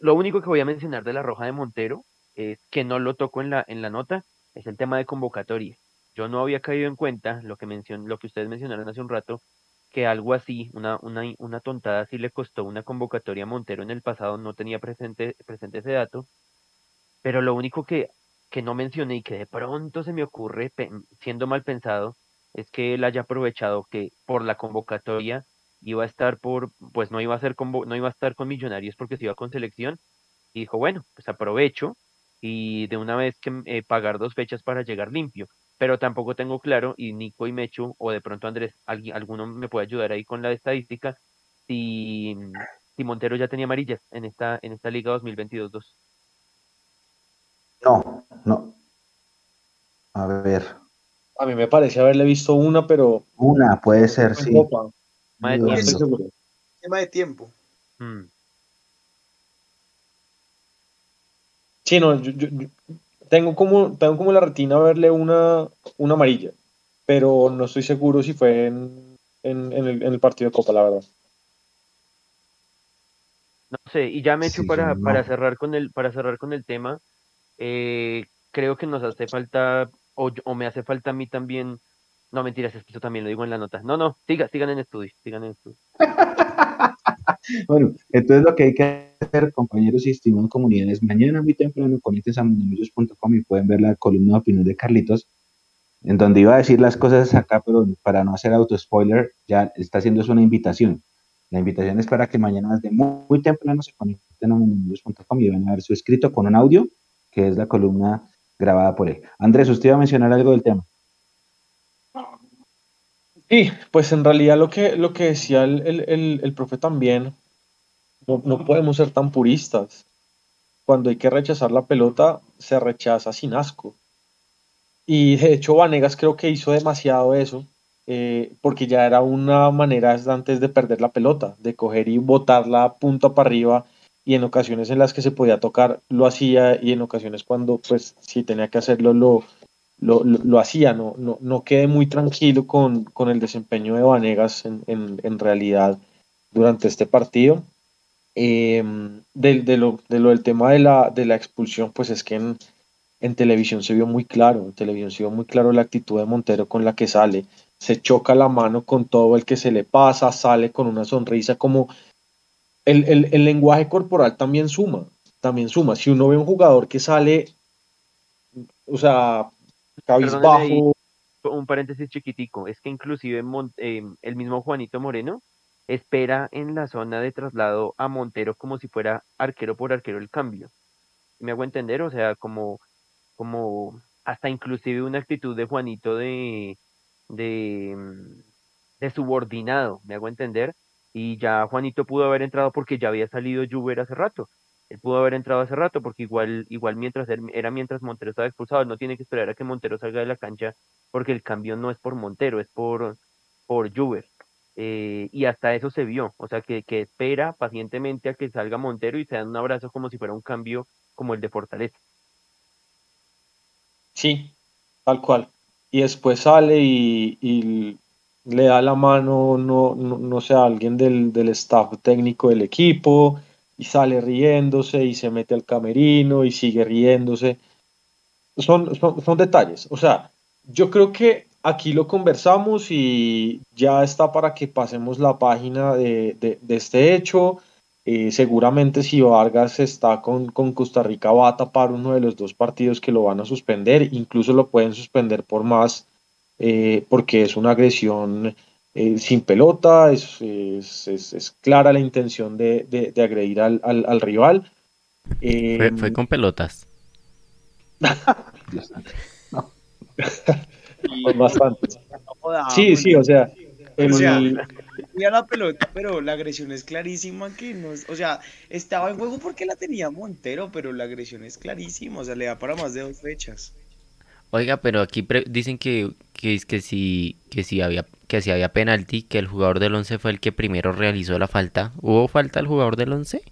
Speaker 4: Lo único que voy a mencionar de la roja de Montero, es que no lo toco en la, en la nota, es el tema de convocatoria. Yo no había caído en cuenta lo que, mencion, lo que ustedes mencionaron hace un rato, que algo así, una, una, una tontada así le costó una convocatoria a Montero en el pasado, no tenía presente, presente ese dato, pero lo único que, que no mencioné y que de pronto se me ocurre, siendo mal pensado, es que él haya aprovechado que por la convocatoria iba a estar por, pues no iba a ser no iba a estar con Millonarios porque se iba con selección, y dijo, bueno, pues aprovecho y de una vez que eh, pagar dos fechas para llegar limpio pero tampoco tengo claro, y Nico y Mechu, o de pronto Andrés, alguien, alguno me puede ayudar ahí con la estadística, si, si Montero ya tenía amarillas en esta, en esta Liga 2022-2.
Speaker 1: No, no. A ver.
Speaker 5: A mí me parece haberle visto una, pero.
Speaker 1: Una, puede ser, sí.
Speaker 3: Tema de tiempo. Tema de tiempo.
Speaker 5: Sí, no, yo, tengo como, tengo como la retina verle una, una amarilla, pero no estoy seguro si fue en, en, el, partido de Copa, la verdad.
Speaker 4: No sé, y ya me he hecho para, para, cerrar con el, para cerrar con el tema, eh, creo que nos hace falta, o, o, me hace falta a mí también, no mentiras, es que eso también lo digo en la nota. No, no, siga, sigan en estudio, sigan en estudio.
Speaker 1: bueno, entonces lo que hay que hacer, compañeros y estimados comunidades, mañana muy temprano conecten a mundomillos.com y pueden ver la columna de opinión de Carlitos, en donde iba a decir las cosas acá, pero para no hacer auto-spoiler, ya está haciendo una invitación. La invitación es para que mañana desde muy, temprano se conecten a mundomillos.com y van a ver su escrito con un audio, que es la columna grabada por él. Andrés, usted iba a mencionar algo del tema.
Speaker 5: Sí, pues en realidad lo que, lo que decía el, el, profe también, no, podemos ser tan puristas. Cuando hay que rechazar la pelota, se rechaza sin asco. Y de hecho Vanegas creo que hizo demasiado eso. eh, porque ya era una manera antes de perder la pelota, de coger y botarla punta para arriba y en ocasiones en las que se podía tocar lo hacía y en ocasiones cuando pues si tenía que hacerlo lo, lo, hacía, no, no, no, quedé muy tranquilo con, con el desempeño de Vanegas en, en, realidad durante este partido. Eh, de, lo, de, lo, del tema de la, de la expulsión, pues es que en, en televisión se vio muy claro, en televisión se vio muy claro la actitud de Montero con la que sale, se choca la mano con todo el que se le pasa, sale con una sonrisa como el, el, el lenguaje corporal también suma, también suma. Si uno ve un jugador que sale, o sea, cabizbajo.
Speaker 4: Un paréntesis chiquitico, es que inclusive eh, el mismo Juanito Moreno espera en la zona de traslado a Montero como si fuera arquero por arquero el cambio. ¿Me hago entender? O sea, como como hasta inclusive una actitud de Juanito de, de, mm, de subordinado, me hago entender, y ya Juanito pudo haber entrado porque ya había salido Juber hace rato. Él pudo haber entrado hace rato porque igual, igual mientras era mientras Montero estaba expulsado, no tiene que esperar a que Montero salga de la cancha porque el cambio no es por Montero, es por, por Juber. Eh, y hasta eso se vio, o sea que, que espera pacientemente a que salga Montero y se dan un abrazo como si fuera un cambio como el de Fortaleza.
Speaker 5: Sí, tal cual. Y después sale y, le da la mano, no, no, sé, a alguien del, del, staff técnico del equipo, y sale riéndose y se mete al camerino y sigue riéndose. Son, son, detalles. O sea, yo creo que aquí lo conversamos y ya está para que pasemos la página de, de este hecho eh, seguramente si Vargas está con, con, Costa Rica va a tapar uno de los dos partidos que lo van a suspender, incluso lo pueden suspender por más, eh, porque es una agresión eh, sin pelota, es, es, es, clara la intención de, de, agredir al, al, rival.
Speaker 2: Fue, con pelotas.
Speaker 5: Bastante. Sí, sí, o sea,
Speaker 3: tenía la pelota, pero la agresión es clarísima que no, o sea, estaba en juego porque la tenía Montero, pero la agresión es clarísima, o sea, le da para más de dos fechas.
Speaker 2: Oiga, pero aquí dicen que, que, que, si, que, si había, que si había penalti, que el jugador del 11 fue el que primero realizó la falta. ¿Hubo falta al jugador del 11?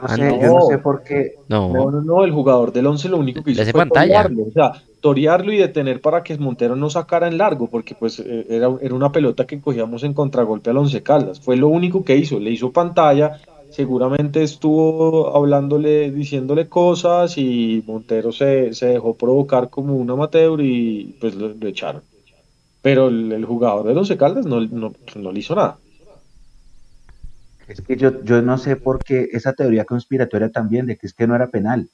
Speaker 1: no, ah, sé, yo no sé por qué.
Speaker 5: No. no, no, el jugador del 11 lo único que hizo fue
Speaker 2: pantalla.
Speaker 5: o sea, torearlo y detener para que Montero no sacara en largo, porque pues eh, era, era una pelota que cogíamos en contragolpe al Once Caldas. Fue lo único que hizo, le hizo pantalla, seguramente estuvo hablándole, diciéndole cosas y Montero se, se dejó provocar como un amateur y pues lo, echaron. Pero el, jugador del Once Caldas no, no, no le hizo nada.
Speaker 1: Es que yo, yo no sé por qué esa teoría conspiratoria también de que es que no era penal.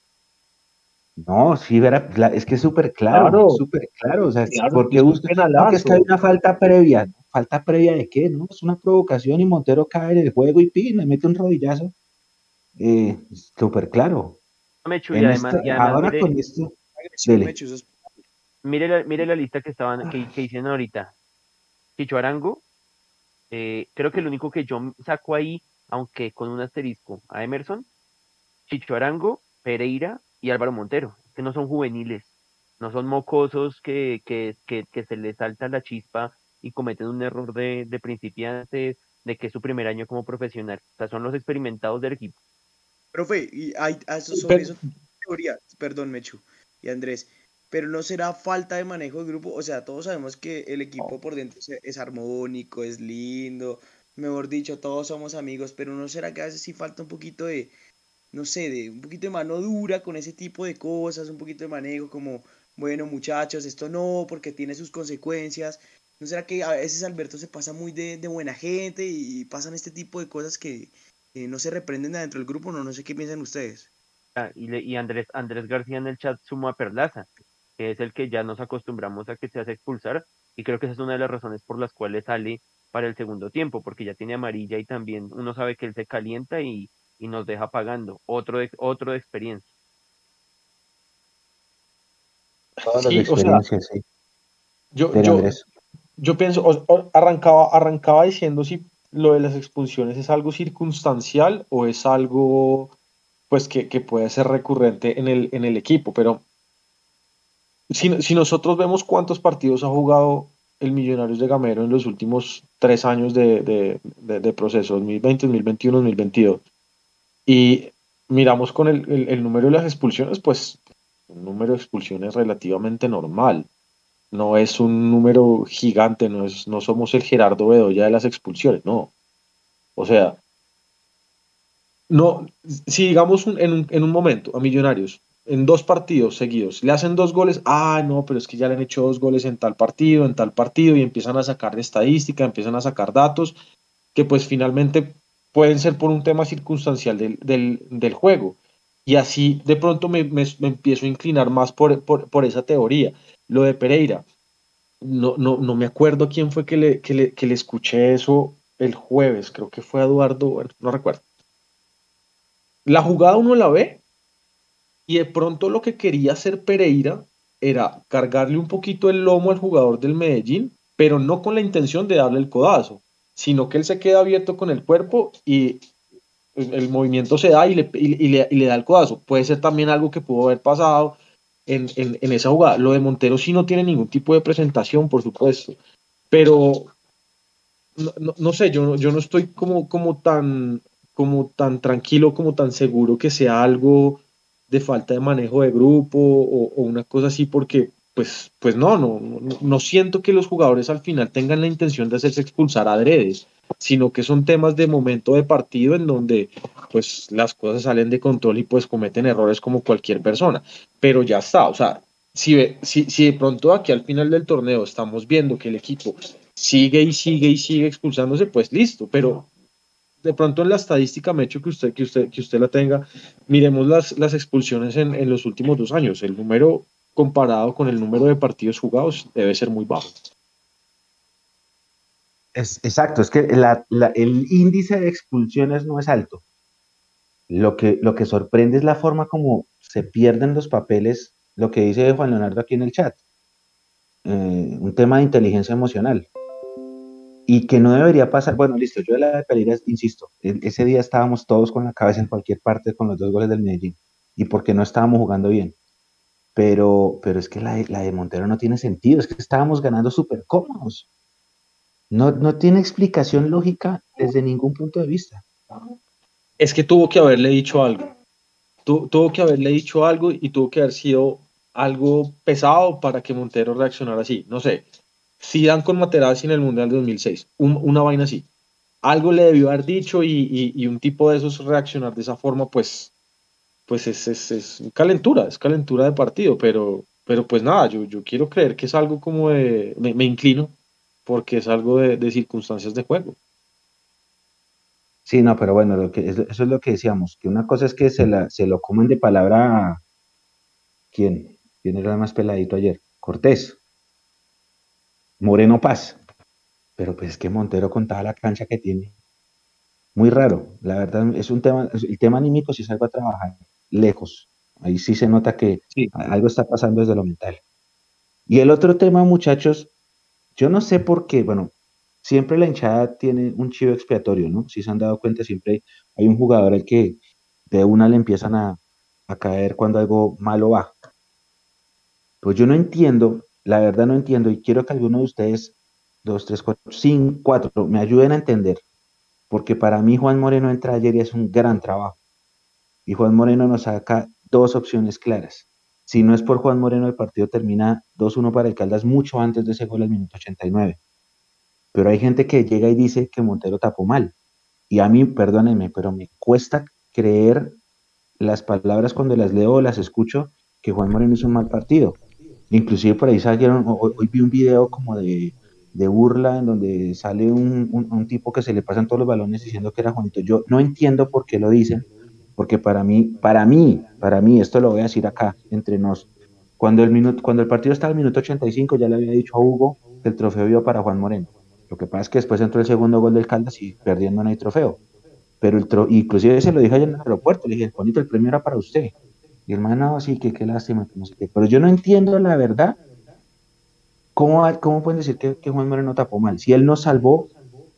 Speaker 1: No, sí, era, es que es súper claro, súper claro. O sea, ¿por qué buscan Porque es que hay una falta previa. ¿Falta previa de qué? No, es una provocación y Montero cae del juego y pin, le mete un rodillazo. Eh, súper claro.
Speaker 4: ahora con esto. Mire la, mire la lista que estaban que, que hicieron ahorita. Chicho Arango, eh, creo que el único que yo saco ahí, aunque con un asterisco, a Emerson, Chicho Arango, Pereira y Álvaro Montero, que no son juveniles, no son mocosos que, que, que, se les salta la chispa y cometen un error de, de principiante de que es su primer año como profesional. O sea, son los experimentados del equipo.
Speaker 3: Profe, y hay, sobre eso teoría, perdón, Mechu y Andrés, pero no será falta de manejo de grupo. O sea, todos sabemos que el equipo por dentro es, armónico, es lindo, mejor dicho, todos somos amigos, pero no será que a veces sí falta un poquito de, no sé, de un poquito de mano dura con ese tipo de cosas, un poquito de manejo como, bueno, muchachos, esto no, porque tiene sus consecuencias. ¿No será que a veces Alberto se pasa muy de, buena gente y, pasan este tipo de cosas que no se reprenden dentro del grupo? No, no sé qué piensan ustedes.
Speaker 4: Ah, y, y Andrés, Andrés García en el chat sumó a Perlaza que es el que ya nos acostumbramos a que se hace expulsar, y creo que esa es una de las razones por las cuales sale para el segundo tiempo, porque ya tiene amarilla y también uno sabe que él se calienta y, nos deja pagando, otro de, otro de experiencia.
Speaker 5: Yo, yo, yo, pienso, arrancaba, arrancaba diciendo si lo de las expulsiones es algo circunstancial o es algo pues que, que puede ser recurrente en el, en el equipo, pero si, nosotros vemos cuántos partidos ha jugado el Millonarios de Gamero en los últimos tres años de, de, de, proceso, 2020, 2021, 2022. Y miramos con el, el, número de las expulsiones, pues un número de expulsiones relativamente normal. No es un número gigante, no, es, no somos el Gerardo Bedoya de las expulsiones, no. O sea, no, si digamos en, un, en un momento a Millonarios en dos partidos seguidos, le hacen dos goles, ah, no, pero es que ya le han hecho dos goles en tal partido, en tal partido, y empiezan a sacar estadística, empiezan a sacar datos, que pues finalmente pueden ser por un tema circunstancial del, del, juego. Y así de pronto me, me, empiezo a inclinar más por, por, esa teoría. Lo de Pereira, no, no, no me acuerdo quién fue que le, que le, que le escuché eso el jueves, creo que fue Eduardo, no recuerdo. La jugada uno la ve y de pronto lo que quería hacer Pereira era cargarle un poquito el lomo al jugador del Medellín, pero no con la intención de darle el codazo, sino que él se queda abierto con el cuerpo y el movimiento se da y le, le, da el codazo. Puede ser también algo que pudo haber pasado en, esa jugada. Lo de Montero sí no tiene ningún tipo de presentación, por supuesto, pero no, sé, yo, yo no estoy como, como, tan, como tan tranquilo, como tan seguro que sea algo de falta de manejo de grupo o, una cosa así, porque pues, pues no, no, no, siento que los jugadores al final tengan la intención de hacerse expulsar a adredes, sino que son temas de momento de partido en donde pues las cosas salen de control y pues cometen errores como cualquier persona, pero ya está, o sea, si, si, si de pronto aquí al final del torneo estamos viendo que el equipo sigue y sigue y sigue expulsándose, pues listo, pero de pronto en la estadística, me hecho que usted, que usted, que usted la tenga, miremos las, las expulsiones en, en, los últimos dos años. El número comparado con el número de partidos jugados debe ser muy bajo.
Speaker 1: Es, exacto, es que el índice de expulsiones no es alto. Lo que, lo que sorprende es la forma como se pierden los papeles, lo que dice Juan Leonardo aquí en el chat. Eh, un tema de inteligencia emocional y que no debería pasar, bueno, listo, yo de la de Pereira, insisto, ese día estábamos todos con la cabeza en cualquier parte con los dos goles del Medellín y porque no estábamos jugando bien. Pero, pero es que la, de Montero no tiene sentido, es que estábamos ganando súper cómodos. No, no tiene explicación lógica desde ningún punto de vista.
Speaker 5: Es que tuvo que haberle dicho algo. tuvo que haberle dicho algo y tuvo que haber sido algo pesado para que Montero reaccionara así. No sé, dan con Materazzi en el Mundial de 2006, una vaina así. Algo le debió haber dicho y, un tipo de esos reaccionar de esa forma, pues, pues es, es, calentura, es calentura de partido, pero, pero pues nada, yo, yo quiero creer que es algo como de, me, inclino, porque es algo de, circunstancias de juego.
Speaker 1: Sí, no, pero bueno, lo que, eso es lo que decíamos, que una cosa es que se, la, se lo comen de palabra, ¿quién? ¿Quién era más peladito ayer? Cortés. Moreno Paz. Pero pues es que Montero contaba la cancha que tiene. Muy raro, la verdad es un tema, el tema anímico si salgo a trabajar lejos. Ahí sí se nota que algo está pasando desde lo mental. Y el otro tema, muchachos, yo no sé por qué, bueno, siempre la hinchada tiene un chivo expiatorio, ¿no? Si se han dado cuenta, siempre hay un jugador al que de una le empiezan a, a caer cuando algo malo va. Pues yo no entiendo la verdad no entiendo y quiero que alguno de ustedes, dos, tres, cuatro, cinco, cuatro, me ayuden a entender, porque para mí Juan Moreno entra ayer y es un gran trabajo. Y Juan Moreno nos saca dos opciones claras. Si no es por Juan Moreno, el partido termina 2-1 para el Caldas mucho antes de ese gol al minuto 89. Pero hay gente que llega y dice que Montero tapó mal. Y a mí, perdónenme, pero me cuesta creer las palabras cuando las leo o las escucho que Juan Moreno hizo un mal partido. Inclusive por ahí salieron, hoy, vi un video como de, burla en donde sale un, tipo que se le pasan todos los balones diciendo que era Juanito. Yo no entiendo por qué lo dicen, porque para mí, para mí, para mí, esto lo voy a decir acá, entre nos, cuando el, minuto, cuando el partido estaba al minuto 85 ya le había dicho a Hugo que el trofeo iba para Juan Moreno. Lo que pasa es que después entró el segundo gol del Caldas y perdiendo no hay trofeo. Pero el inclusive se lo dije allá en el aeropuerto, le dije, Juanito, el premio era para usted. Y hermano, sí, que qué lástima, Pero yo no entiendo la verdad. ¿Cómo, cómo pueden decir que, Juan Moreno tapó mal? Si él nos salvó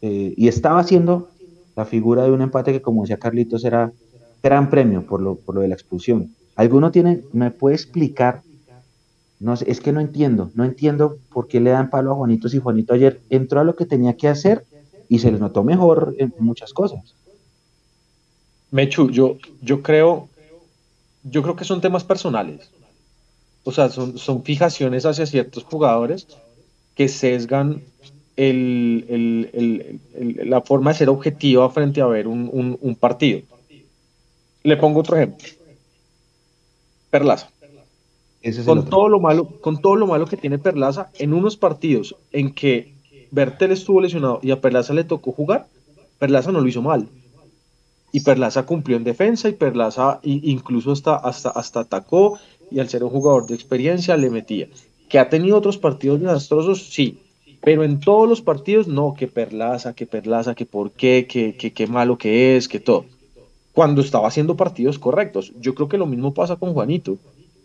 Speaker 1: eh, y estaba haciendo la figura de un empate que, como decía Carlitos, era gran premio por lo, por lo de la expulsión. ¿Alguno tiene, me puede explicar No sé, es que no entiendo, no entiendo por qué le dan palo a Juanito si Juanito ayer entró a lo que tenía que hacer y se le notó mejor en muchas cosas.
Speaker 5: Mechu, yo, yo creo, yo creo que son temas personales. O sea, son, son fijaciones hacia ciertos jugadores que sesgan la forma de ser objetiva frente a ver un, partido. Le pongo otro ejemplo. Perlaza. con, todo lo malo, con todo lo malo que tiene Perlaza, en unos partidos en que Bertel estuvo lesionado y a Perlaza le tocó jugar, Perlaza no lo hizo mal. Y Perlaza cumplió en defensa y Perlaza incluso hasta, hasta, hasta atacó y al ser un jugador de experiencia le metía. Que ha tenido otros partidos desastrosos, sí, pero en todos los partidos, no, que Perlaza, que Perlaza, que por qué, que, qué malo que es, que todo. Cuando estaba haciendo partidos correctos. Yo creo que lo mismo pasa con Juanito.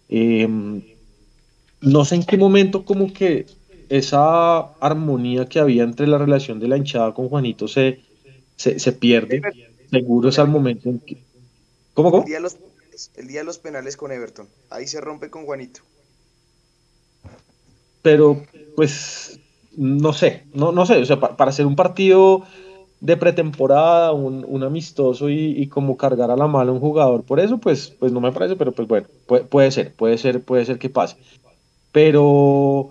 Speaker 5: Em, no sé en qué momento como que esa armonía que había entre la relación de la hinchada con Juanito se, se, pierde. Seguro es al momento en que...
Speaker 3: ¿Cómo, cómo? El día, los, el día de los penales con Everton. Ahí se rompe con Juanito.
Speaker 5: Pero, pues, no sé, no, no sé, o sea, para hacer un partido de pretemporada, un, amistoso y, como cargar a la mala un jugador, por eso pues, pues no me parece, pero pues bueno, puede, ser, puede ser, puede ser que pase. Pero,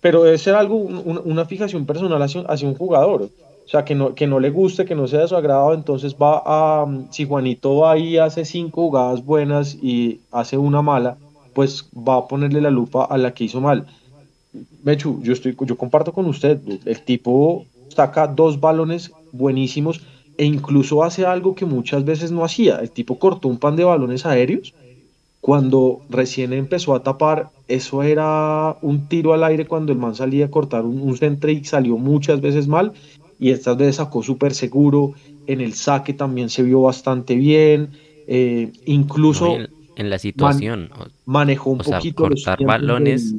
Speaker 5: pero debe ser algo, una fijación personal hacia, hacia, un jugador. O sea, que no, que no le guste, que no sea de su agrado, entonces va a, si Juanito va ahí hace cinco jugadas buenas y hace una mala, pues va a ponerle la lupa a la que hizo mal Mechu, yo, estoy, yo comparto con usted, el tipo saca dos balones buenísimos e incluso hace algo que muchas veces no hacía. El tipo cortó un pan de balones aéreos. Cuando recién empezó a tapar, eso era un tiro al aire cuando el man salía a cortar un, centro y salió muchas veces mal. Y estas veces sacó súper seguro. En el saque también se vio bastante bien. Eh, incluso
Speaker 2: en, la situación
Speaker 5: manejó un poquito
Speaker 2: cortar balones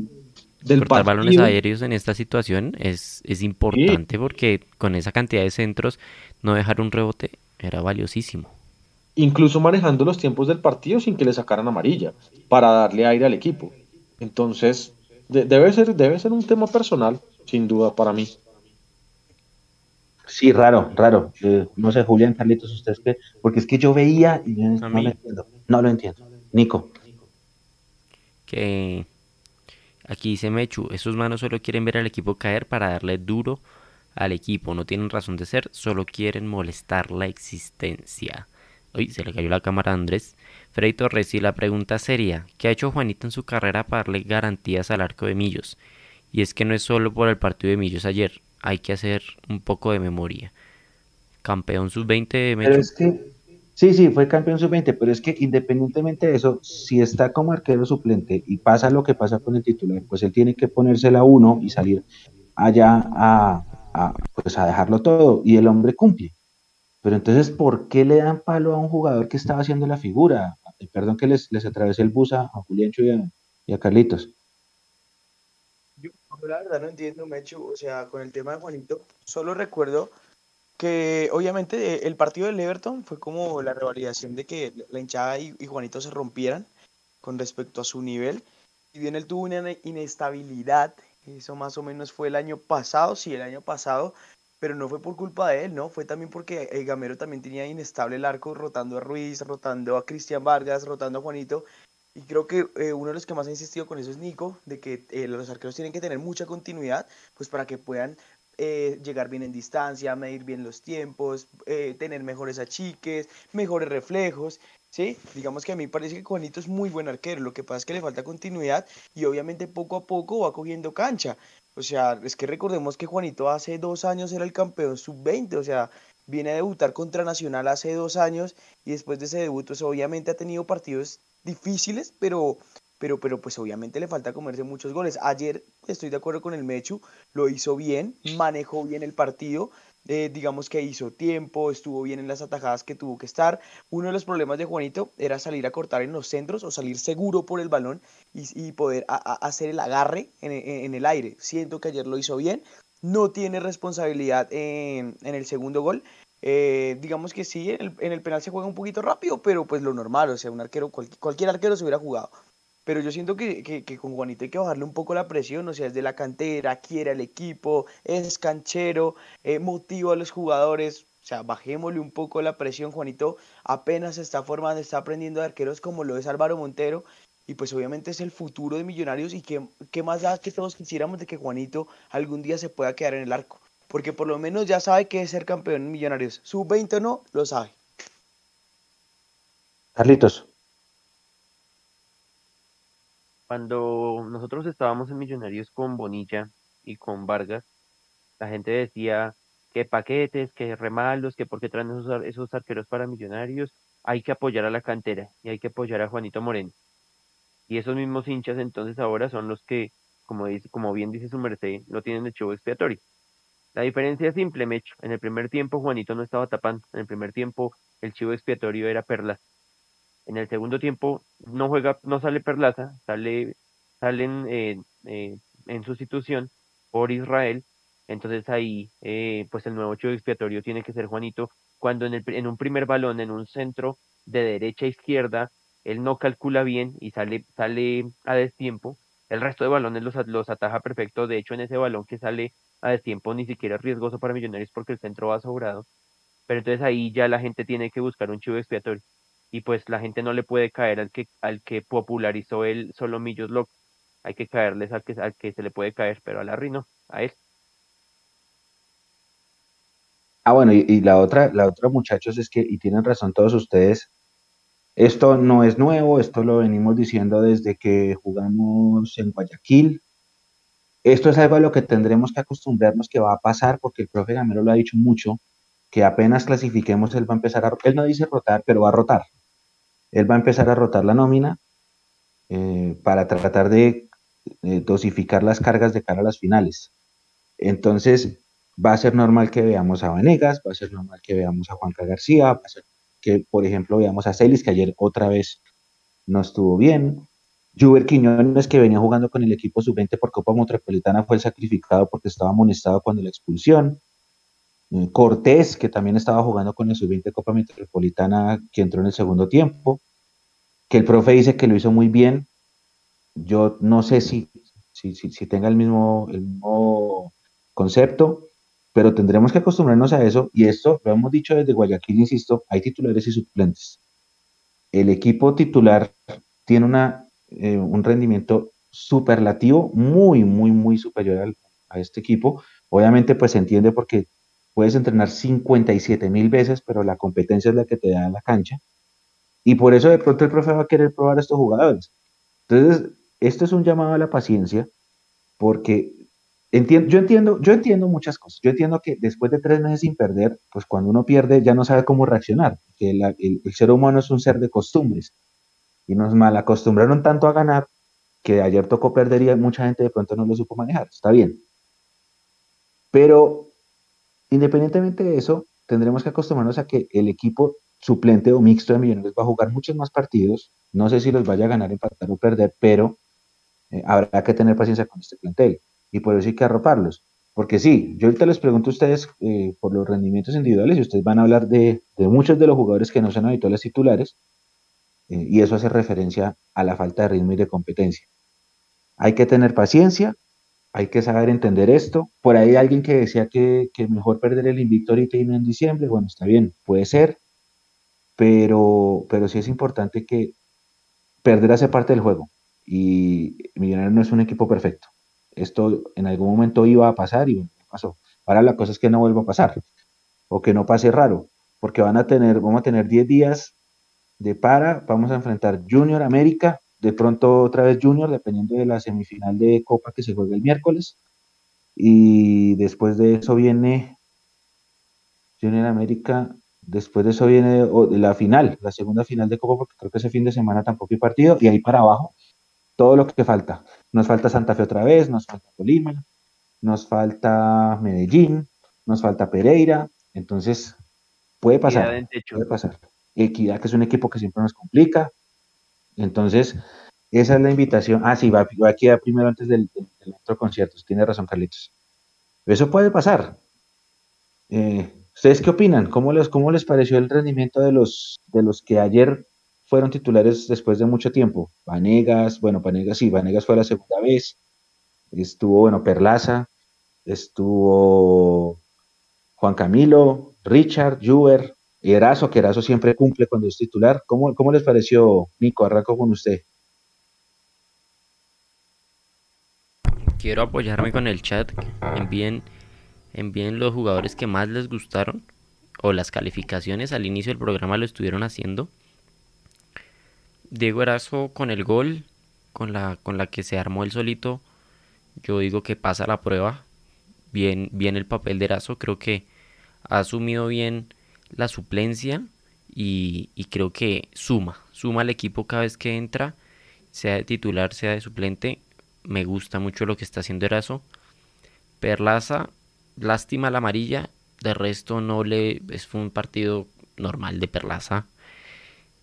Speaker 2: Cortar balones aéreos en esta situación es, es importante porque con esa cantidad de centros no dejar un rebote era valiosísimo.
Speaker 5: Incluso manejando los tiempos del partido sin que le sacaran amarilla para darle aire al equipo. Entonces, debe, ser, debe ser un tema personal, sin duda, para mí.
Speaker 1: Sí, raro, raro. Eh, no sé, Julián, Carlitos, ustedes qué, porque es que yo veía y no, lo entiendo. No lo entiendo. Nico.
Speaker 2: Que Aquí dice Mechu, esos manos solo quieren ver al equipo caer para darle duro al equipo, no tienen razón de ser, solo quieren molestar la existencia. Uy, se le cayó la cámara a Andrés. Freddy Torres, y la pregunta sería, ¿qué ha hecho Juanito en su carrera para darle garantías al arco de Millos? Y es que no es solo por el partido de Millos ayer, hay que hacer un poco de memoria. Campeón sub-20 de
Speaker 1: Mechu. es que Sí, sí, fue campeón sub-20, pero es que independientemente de eso, si está como arquero suplente y pasa lo que pasa con el titular, pues él tiene que ponérsela uno y salir allá a, pues a dejarlo todo y el hombre cumple. Pero entonces, ¿por qué le dan palo a un jugador que estaba haciendo la figura? Perdón que les, les atravesé el bus a, Juliancho y a, y a Carlitos.
Speaker 3: Yo la verdad no entiendo, Mecho, o sea, con el tema de Juanito, solo recuerdo que obviamente eh, el partido del Everton fue como la revalidación de que la hinchada y, Juanito se rompieran con respecto a su nivel. Y bien él tuvo una inestabilidad, eso más o menos fue el año pasado, sí, el año pasado, pero no fue por culpa de él, ¿no? Fue también porque el Gamero también tenía inestable el arco, rotando a Ruiz, rotando a Cristian Vargas, rotando a Juanito. Y creo que eh, uno de los que más ha insistido con eso es Nico, de que eh, los arqueros tienen que tener mucha continuidad, pues para que puedan eh, llegar bien en distancia, medir bien los tiempos, eh, tener mejores achiques, mejores reflejos, ¿sí? Digamos que a mí parece que Juanito es muy buen arquero, lo que pasa es que le falta continuidad y obviamente poco a poco va cogiendo cancha. O sea, es que recordemos que Juanito hace dos años era el campeón sub-20, o sea, viene a debutar contra Nacional hace dos años y después de ese debut, pues, obviamente ha tenido partidos difíciles, pero pero, pero pues obviamente le falta comerse muchos goles. Ayer estoy de acuerdo con el Mechu, lo hizo bien, manejó bien el partido, eh, digamos que hizo tiempo, estuvo bien en las atajadas que tuvo que estar. Uno de los problemas de Juanito era salir a cortar en los centros o salir seguro por el balón y, poder hacer el agarre en, el aire. Siento que ayer lo hizo bien, no tiene responsabilidad en, el segundo gol. Eh, digamos que sí, en el, penal se juega un poquito rápido, pero pues lo normal, o sea, un arquero, cualquier arquero se hubiera jugado pero yo siento que, que, con Juanito hay que bajarle un poco la presión, o sea, es de la cantera, quiere al equipo, es canchero, eh, motiva a los jugadores, o sea, bajémosle un poco la presión, Juanito apenas se está formando, está aprendiendo de arqueros como lo es Álvaro Montero, y pues obviamente es el futuro de Millonarios, y qué, qué más da que todos quisiéramos de que Juanito algún día se pueda quedar en el arco, porque por lo menos ya sabe que es ser campeón en Millonarios, sub-20 o no, lo sabe.
Speaker 1: Carlitos.
Speaker 4: Cuando nosotros estábamos en Millonarios con Bonilla y con Vargas, la gente decía que paquetes, que remalos, que porque traen esos, esos arqueros para Millonarios, hay que apoyar a la cantera y hay que apoyar a Juanito Moreno. Y esos mismos hinchas entonces ahora son los que, como, dice, como bien dice su merced, no tienen el chivo expiatorio. La diferencia es simple, Mecho. En el primer tiempo Juanito no estaba tapando. En el primer tiempo el chivo expiatorio era Perlas. En el segundo tiempo no juega, no sale Perlaza, sale, salen eh, eh, en sustitución por Israel. Entonces ahí, eh, pues el nuevo chivo expiatorio tiene que ser Juanito. Cuando en, el, en un primer balón, en un centro de derecha a izquierda, él no calcula bien y sale, sale a destiempo. El resto de balones los, los ataja perfecto. De hecho, en ese balón que sale a destiempo ni siquiera es riesgoso para Millonarios porque el centro va sobrado. Pero entonces ahí ya la gente tiene que buscar un chivo expiatorio y pues la gente no le puede caer al que, al que popularizó el Solomillos Loco. Hay que caerles al que, al que se le puede caer, pero a Larry no, a él.
Speaker 1: Ah, bueno, y, la otra, la otra, muchachos, es que, y tienen razón todos ustedes, esto no es nuevo, esto lo venimos diciendo desde que jugamos en Guayaquil. Esto es algo a lo que tendremos que acostumbrarnos que va a pasar, porque el profe Gamero lo ha dicho mucho, que apenas clasifiquemos, él va a empezar a, él no dice rotar, pero va a rotar. Él va a empezar a rotar la nómina eh, para tratar de dosificar las cargas de cara a las finales. Entonces, va a ser normal que veamos a Vanegas, va a ser normal que veamos a Juanca García, va a ser que, por ejemplo, veamos a Celis, que ayer otra vez no estuvo bien. Juber Quiñones, que venía jugando con el equipo sub-20 por Copa Metropolitana, fue sacrificado porque estaba amonestado cuando la expulsión. Eh, Cortés, que también estaba jugando con el sub-20 Copa Metropolitana, que entró en el segundo tiempo, que el profe dice que lo hizo muy bien. Yo no sé si, si, si, tenga el mismo, el mismo concepto, pero tendremos que acostumbrarnos a eso. Y esto lo hemos dicho desde Guayaquil, insisto, hay titulares y suplentes. El equipo titular tiene una, eh, un rendimiento superlativo, muy, muy, muy superior a este equipo. Obviamente, pues se entiende porque Puedes entrenar 57 mil veces, pero la competencia es la que te da la cancha. Y por eso de pronto el profe va a querer probar a estos jugadores. Entonces, esto es un llamado a la paciencia, porque entiendo, yo, entiendo, yo entiendo muchas cosas. Yo entiendo que después de tres meses sin perder, pues cuando uno pierde ya no sabe cómo reaccionar, que el, el, ser humano es un ser de costumbres. Y nos malacostumbraron tanto a ganar que ayer tocó perder y mucha gente de pronto no lo supo manejar. Está bien. Pero Independientemente de eso, tendremos que acostumbrarnos a que el equipo suplente o mixto de Millonarios va a jugar muchos más partidos. No sé si los vaya a ganar, empatar o perder, pero eh, habrá que tener paciencia con este plantel. Y por eso hay que arroparlos. Porque sí, yo ahorita les pregunto a ustedes eh, por los rendimientos individuales y ustedes van a hablar de, muchos de los jugadores que no son habituales titulares. Eh, y eso hace referencia a la falta de ritmo y de competencia. Hay que tener paciencia, hay que saber entender esto. Por ahí alguien que decía que, que mejor perder el invicto ahorita y no en diciembre. Bueno, está bien, puede ser, pero, pero sí es importante que perder hace parte del juego. Y Millonarios no es un equipo perfecto. Esto en algún momento iba a pasar y pasó. Ahora la cosa es que no vuelva a pasar o que no pase raro, porque van a tener, vamos a tener 10 días de para, vamos a enfrentar Junior América, de pronto otra vez Junior, dependiendo de la semifinal de Copa que se juega el miércoles. Y después de eso viene Junior América, después de eso viene la final, la segunda final de Copa, porque creo que ese fin de semana tampoco hay partido, y ahí para abajo, todo lo que falta. Nos falta Santa Fe otra vez, nos falta Tolima, nos falta Medellín, nos falta Pereira, entonces puede pasar. Puede pasar. Equidad, que es un equipo que siempre nos complica, entonces, esa es la invitación. Ah, sí, va, a quedar primero antes del, otro concierto. Tiene razón, Carlitos. Eso puede pasar. Eh, ¿Ustedes qué opinan? ¿Cómo les, ¿Cómo les pareció el rendimiento de los, de los que ayer fueron titulares después de mucho tiempo. Vanegas, bueno, Vanegas sí, Vanegas fue la segunda vez. Estuvo, bueno, Perlaza, estuvo Juan Camilo, Richard, Juber, y Erazo, que Erazo siempre cumple cuando es titular. ¿Cómo, cómo les pareció, Nico? Arranco con usted.
Speaker 2: Quiero apoyarme con el chat. Envíen, envíen los jugadores que más les gustaron o las calificaciones al inicio del programa lo estuvieron haciendo. Diego Erazo con el gol, con la, con la que se armó el solito, yo digo que pasa la prueba. Bien, bien el papel de Erazo, creo que ha asumido bien la suplencia y, creo que suma, suma al equipo cada vez que entra, sea de titular, sea de suplente. Me gusta mucho lo que está haciendo Erazo. Perlaza, lástima la amarilla, de resto no le es un partido normal de Perlaza.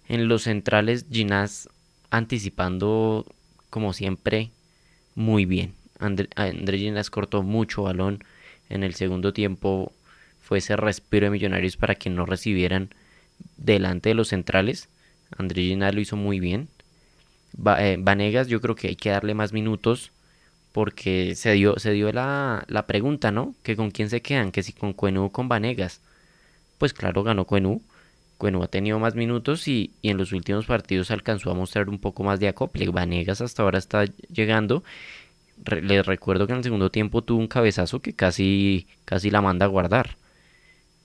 Speaker 2: En los centrales Ginás anticipando como siempre muy bien. André, André Ginás cortó mucho balón en el segundo tiempo. Fue ese respiro de Millonarios para que no recibieran delante de los centrales. André Ginás lo hizo muy bien. Eh, Vanegas yo creo que hay que darle más minutos porque se dio, se dio la, la, pregunta, ¿no? Que con quién se quedan, que si con Cuenú o con Vanegas. Pues claro, ganó Cuenú. Cuenú ha tenido más minutos y, y, en los últimos partidos alcanzó a mostrar un poco más de acople. Vanegas hasta ahora está llegando. Re, les recuerdo que en el segundo tiempo tuvo un cabezazo que casi, casi la manda a guardar.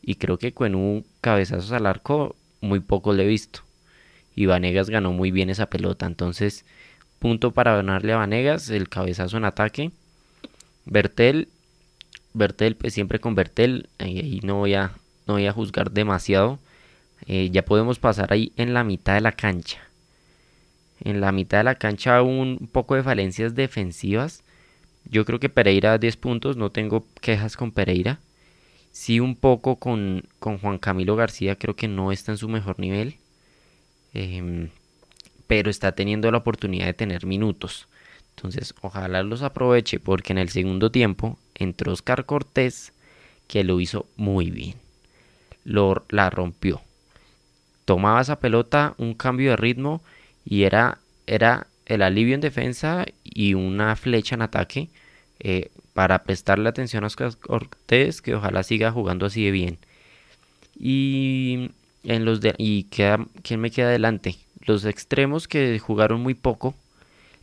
Speaker 2: Y creo que Cuenú cabezazos al arco muy poco le he visto. Y Vanegas ganó muy bien esa pelota. Entonces Punto para ganarle a Vanegas, el cabezazo en ataque. Bertel, Bertel, pues siempre con Bertel, ahí no voy a, no voy a juzgar demasiado. Eh, ya podemos pasar ahí en la mitad de la cancha. En la mitad de la cancha un poco de falencias defensivas. Yo creo que Pereira 10 puntos, no tengo quejas con Pereira. Sí un poco con, con Juan Camilo García, creo que no está en su mejor nivel. Eh, pero está teniendo la oportunidad de tener minutos. Entonces, ojalá los aproveche porque en el segundo tiempo entró Oscar Cortés, que lo hizo muy bien. Lo, la rompió. Tomaba esa pelota, un cambio de ritmo y era, era el alivio en defensa y una flecha en ataque eh, para prestarle atención a Oscar Cortés, que ojalá siga jugando así de bien. Y en los y queda, ¿quién me queda adelante? Los extremos que jugaron muy poco,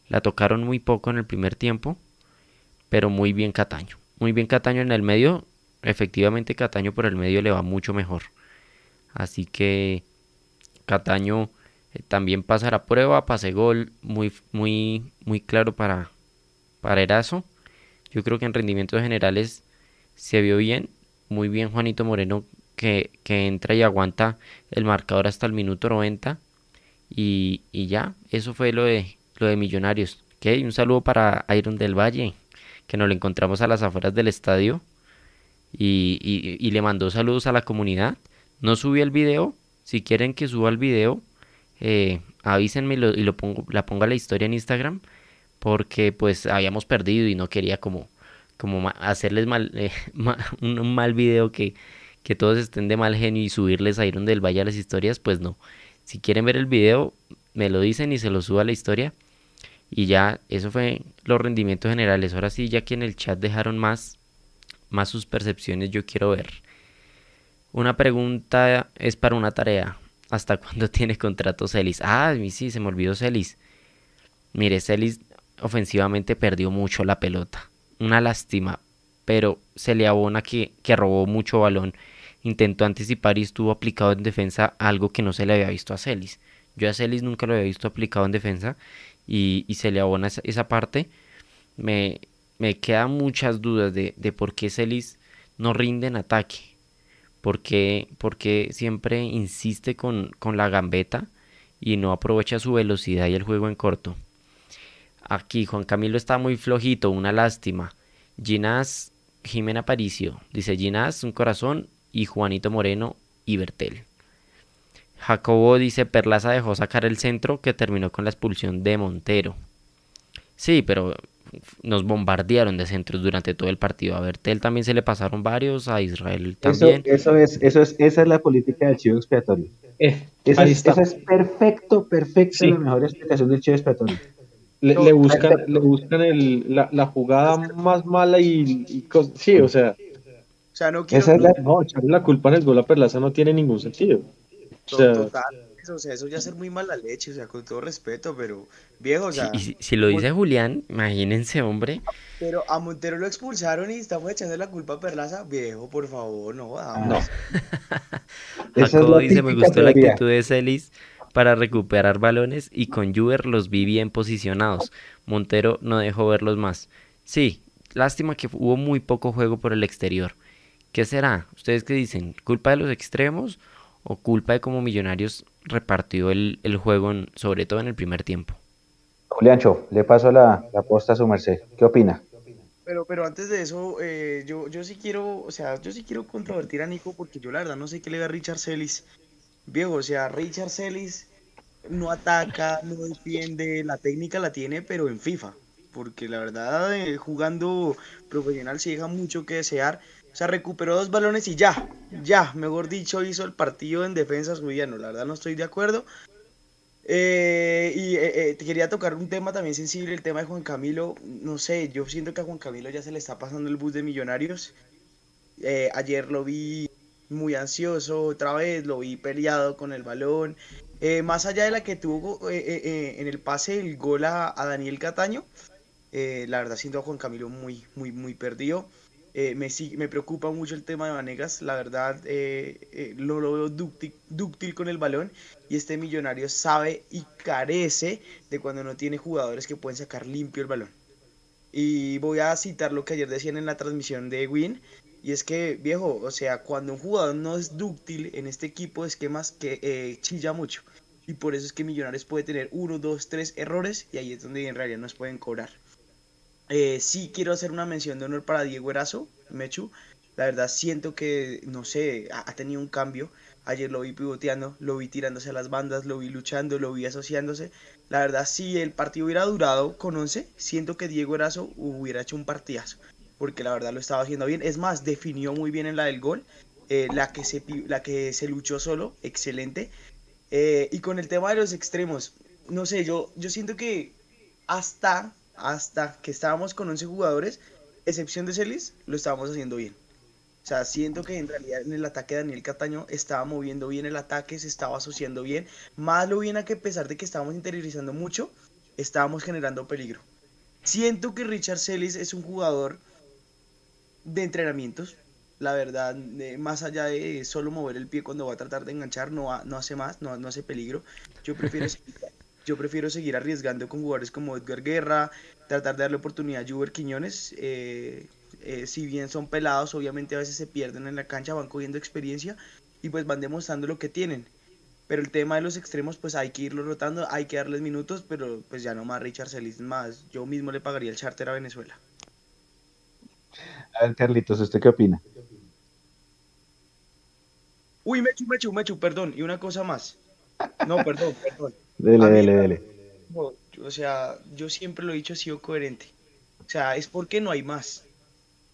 Speaker 2: la tocaron muy poco en el primer tiempo, pero muy bien Cataño. Muy bien Cataño en el medio, efectivamente Cataño por el medio le va mucho mejor. Así que Cataño eh, también pasa la prueba, pase gol muy, muy, muy claro para, para Erazo. Yo creo que en rendimientos generales se vio bien, muy bien Juanito Moreno que, que entra y aguanta el marcador hasta el minuto 90 y, ya, eso fue lo de, lo de Millonarios. ¿Okay? Un saludo para Iron del Valle, que nos lo encontramos a las afueras del estadio. Y, y, le mandó saludos a la comunidad. No subí el video. Si quieren que suba el video, eh, avísenme y, lo, pongo, la pongo a la historia en Instagram. Porque pues habíamos perdido y no quería como, como hacerles mal, eh, un, mal video que, que todos estén de mal genio y subirles a Iron del Valle a las historias. Pues no. Si quieren ver el video, me lo dicen y se lo subo a la historia. Y ya, eso fue los rendimientos generales. Ahora sí, ya que en el chat dejaron más, más sus percepciones, yo quiero ver. Una pregunta es para una tarea. ¿Hasta cuándo tiene contrato Celis? Ah, sí, se me olvidó Celis. Mire, Celis ofensivamente perdió mucho la pelota. Una lástima. Pero se le abona que, que robó mucho balón intentó anticipar y estuvo aplicado en defensa algo que no se le había visto a Celis. Yo a Celis nunca lo había visto aplicado en defensa y, se le abona esa, parte. Me, me quedan muchas dudas de, de, por qué Celis no rinde en ataque. Porque, porque siempre insiste con, con la gambeta y no aprovecha su velocidad y el juego en corto. Aquí Juan Camilo está muy flojito, una lástima. Ginás, Jimena Paricio, dice Ginás, un corazón, y Juanito Moreno y Bertel. Jacobo dice Perlaza dejó sacar el centro que terminó con la expulsión de Montero. Sí, pero nos bombardearon de centros durante todo el partido. A Bertel también se le pasaron varios, a Israel también.
Speaker 1: Eso, es, eso es, esa es la política del chivo expiatorio.
Speaker 5: Eh,
Speaker 1: Esa
Speaker 5: ahí
Speaker 1: es, perfecto, perfecto,
Speaker 5: Sí.
Speaker 1: la mejor explicación del Che Espetón.
Speaker 5: Le,
Speaker 3: No,
Speaker 5: le buscan, le buscan el, la, la jugada más mala y, sí, o sea,
Speaker 3: O sea, no quiero.
Speaker 1: Esa es la-
Speaker 5: no, echarle la culpa en el gol a Perlaza no tiene ningún sentido. O sea,
Speaker 3: Total, eso, o sea, eso ya es ser muy mala leche, o sea, con todo respeto, pero viejo, o sea,
Speaker 2: si, si lo dice Julián, imagínense, hombre.
Speaker 3: pero a Montero lo expulsaron y estamos echando la culpa a Perlaza, viejo, por favor, no jodamos.
Speaker 5: no.
Speaker 1: Es
Speaker 2: Jacobo
Speaker 1: la
Speaker 2: dice, me gustó la
Speaker 1: teoría".
Speaker 2: actitud de Celis para recuperar balones y con Juber los vi bien posicionados. Montero no dejó verlos más. Sí, lástima que hubo muy poco juego por el exterior. ¿Qué será? ¿Ustedes qué dicen? ¿Culpa de los extremos o culpa de cómo Millonarios repartió el, el juego, en- sobre todo en el primer tiempo?
Speaker 1: Juliancho, le paso la, la posta a su merced. ¿Qué opina?
Speaker 3: Pero, pero antes de eso, eh, yo, yo sí quiero, o sea, yo sí quiero controvertir a Nico porque yo la verdad no sé qué le da a Richard Celis. Viejo, o sea, Richard Celis no ataca, no defiende, la técnica la tiene, pero en FIFA. Porque la verdad, eh, jugando profesional se deja mucho que desear. O sea, recuperó dos balones y ya, ya, mejor dicho, hizo el partido en defensa subiano. La verdad no estoy de acuerdo. Eh, y eh, eh, quería tocar un tema también sensible, el tema de Juan Camilo. No sé, yo siento que a Juan Camilo ya se le está pasando el bus de millonarios. Eh, ayer lo vi muy ansioso, otra vez lo vi peleado con el balón. Eh, más allá de la que tuvo eh, eh, en el pase el gol a, a Daniel Cataño, la verdad siento a Juan Camilo muy, muy, muy perdido. Me, me preocupa mucho el tema de Vanegas, la verdad no lo veo dúctil, dúctil con el balón y este millonario sabe y carece de cuando no tiene jugadores que pueden sacar limpio el balón. Y voy a citar lo que ayer decían en la transmisión de Win, y es que, viejo, o sea, cuando un jugador no es dúctil en este equipo de esquemas, que eh, chilla mucho. Y por eso es que Millonarios puede tener uno, dos, tres errores, y ahí es donde en realidad nos pueden cobrar. Eh, sí quiero hacer una mención de honor para Diego Erazo, Mechu. La verdad siento que, no sé, ha, tenido un cambio. Ayer lo vi pivoteando, lo vi tirándose a las bandas, lo vi luchando, lo vi asociándose. La verdad, si el partido hubiera durado con 11, siento que Diego Erazo hubiera hecho un partidazo. Porque la verdad lo estaba haciendo bien. Es más, definió muy bien en la del gol. Eh, la, que se, la que se luchó solo, excelente. Eh, y con el tema de los extremos, no sé, yo, yo siento que hasta, hasta que estábamos con 11 jugadores, excepción de Celis, lo estábamos haciendo bien. O sea, siento que en realidad en el ataque Daniel Cataño estaba moviendo bien el ataque, se estaba asociando bien. Más lo bien a que a pesar de que estábamos interiorizando mucho, estábamos generando peligro. Siento que Richard Celis es un jugador de entrenamientos. La verdad, eh, más allá de solo mover el pie cuando va a tratar de enganchar, no, no hace más, no, no hace peligro. Yo prefiero, seguir, yo prefiero seguir arriesgando con jugadores como Edgar Guerra, tratar de darle oportunidad a Juber Quiñones. eh, eh, si bien son pelados, obviamente a veces se pierden en la cancha, van cogiendo experiencia y pues van demostrando lo que tienen. Pero el tema de los extremos, pues hay que irlo rotando, hay que darles minutos, pero pues ya no más Richard Celis más. Yo mismo le pagaría el charter a Venezuela.
Speaker 1: A ver, Carlitos, ¿usted qué opina?
Speaker 3: Uy, Mechu, Mechu, Mechu, perdón. Y una cosa más. No, perdón, perdón.
Speaker 1: Dele,
Speaker 3: mí-
Speaker 1: dele.
Speaker 3: No, o sea, yo siempre lo he dicho, he sido coherente. O sea, es porque no hay más.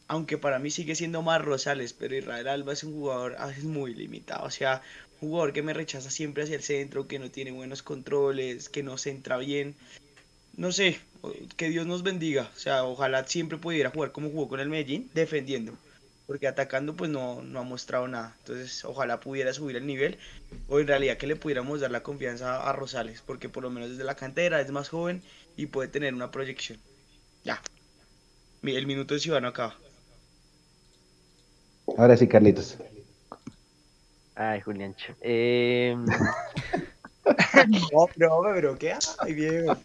Speaker 3: Aunque para mí sigue siendo más Rosales, pero Israel Alba es un jugador ah, es muy limitado. O sea, un jugador que me rechaza siempre hacia el centro, que no tiene buenos controles, que no centra bien. No sé, que Dios nos bendiga. O sea, ojalá siempre pudiera jugar como jugó con el Medellín, defendiendo. Porque atacando pues no, no ha mostrado nada. Entonces, ojalá pudiera subir el nivel. O en realidad que le pudiéramos dar la confianza a Rosales. Porque por lo menos desde la cantera es más joven y puede tener una proyección. Ya. El minuto de Ciudadano acaba.
Speaker 1: Ahora sí, Carlitos.
Speaker 4: Ay, Juliancho. Eh,
Speaker 3: No, pero, pero ¿qué? Ay, viejo.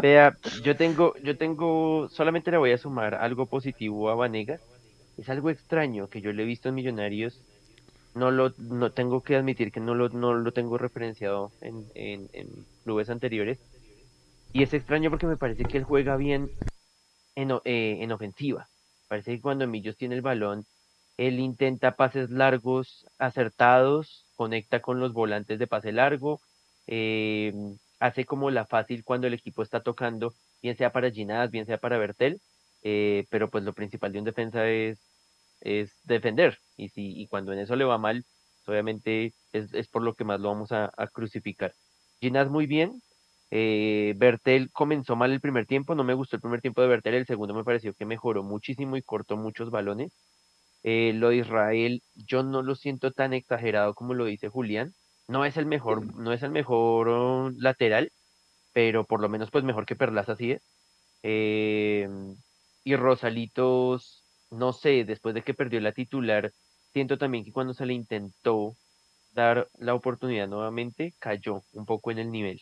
Speaker 4: Vea, yo tengo, yo tengo, solamente le voy a sumar algo positivo a Vanegas. Es algo extraño que yo le he visto en Millonarios. No lo, no tengo que admitir que no lo, no lo tengo referenciado en, en, en clubes anteriores. Y es extraño porque me parece que él juega bien en, eh, en ofensiva. Parece que cuando Millos tiene el balón, él intenta pases largos, acertados, conecta con los volantes de pase largo, eh, hace como la fácil cuando el equipo está tocando, bien sea para Ginás, bien sea para Bertel, eh, pero pues lo principal de un defensa es, es defender. Y, si, y cuando en eso le va mal, obviamente es, por lo que más lo vamos a, crucificar. Ginás muy bien, eh, Bertel comenzó mal el primer tiempo, no me gustó el primer tiempo de Bertel, el segundo me pareció que mejoró muchísimo y cortó muchos balones. Eh, lo de Israel, yo no lo siento tan exagerado como lo dice Julián. No es el mejor, no es el mejor oh, lateral, pero por lo menos pues mejor que Perlas así es. Eh, y Rosalitos, no sé, después de que perdió la titular, siento también que cuando se le intentó dar la oportunidad nuevamente, cayó un poco en el nivel.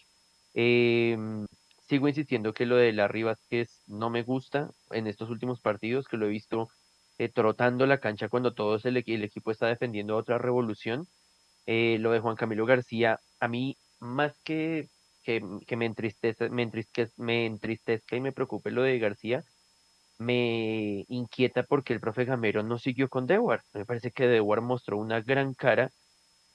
Speaker 4: Em, sigo insistiendo que lo de la Vázquez no me gusta en estos últimos partidos, que lo he visto eh, trotando la cancha cuando todo el, el, equipo está defendiendo otra revolución. Eh, lo de Juan Camilo García, a mí más que que, me entristece, me entristezca, me y me preocupe lo de García, me inquieta porque el profe Gamero no siguió con Dewar. Me parece que Dewar mostró una gran cara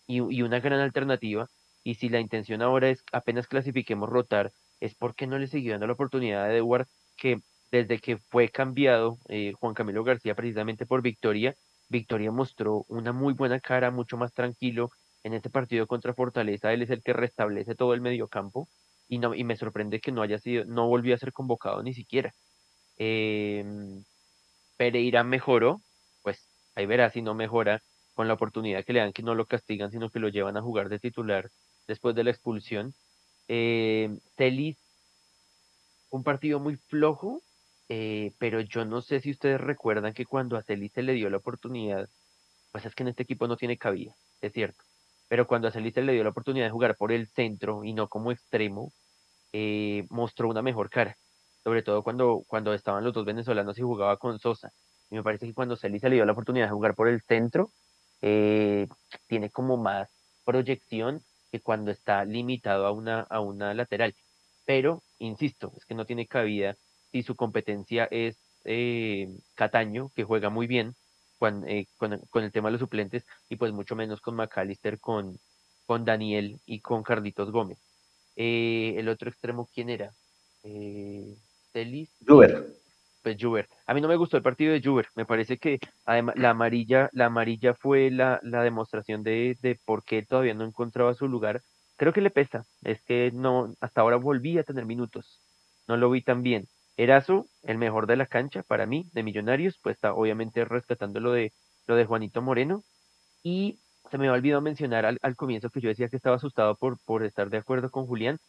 Speaker 4: y, y, una gran alternativa. Y si la intención ahora es apenas clasifiquemos rotar, es porque no le siguió dando la oportunidad a Dewar que desde que fue cambiado eh, Juan Camilo García precisamente por Victoria, Victoria mostró una muy buena cara, mucho más tranquilo, en este partido contra Fortaleza, él es el que restablece todo el mediocampo y, no, y me sorprende que no haya sido, no volvió a ser convocado ni siquiera. Em, Pereira mejoró, pues ahí verá si no mejora con la oportunidad que le dan, que no lo castigan, sino que lo llevan a jugar de titular después de la expulsión. Eh, un partido muy flojo, eh, pero yo no sé si ustedes recuerdan que cuando a Telis se le dio la oportunidad, pues es que en este equipo no tiene cabida, es cierto pero cuando a Celeste le dio la oportunidad de jugar por el centro y no como extremo, eh, mostró una mejor cara, sobre todo cuando, cuando estaban los dos venezolanos y jugaba con Sosa. Y me parece que cuando Celeste le dio la oportunidad de jugar por el centro, eh, tiene como más proyección que cuando está limitado a una, a una lateral. Pero, insisto, es que no tiene cabida si su competencia es eh, Cataño, que juega muy bien, eh, con, con, el tema de los suplentes y pues mucho menos con McAllister, con, con Daniel y con Carlitos Gómez. Eh, el otro extremo, ¿quién era? Eh, Celis.
Speaker 1: Juber.
Speaker 4: Pues Juber. A mí no me gustó el partido de Juber. Me parece que además la amarilla, la amarilla fue la, la demostración de, de por qué todavía no encontraba su lugar. Creo que le pesa. Es que no, hasta ahora volví a tener minutos. No lo vi tan bien. Erazo, el mejor de la cancha para mí, de Millonarios, pues está obviamente rescatando lo de, lo de Juanito Moreno. Y se me ha olvidado mencionar al, comienzo que yo decía que estaba asustado por, por estar de acuerdo con Julián.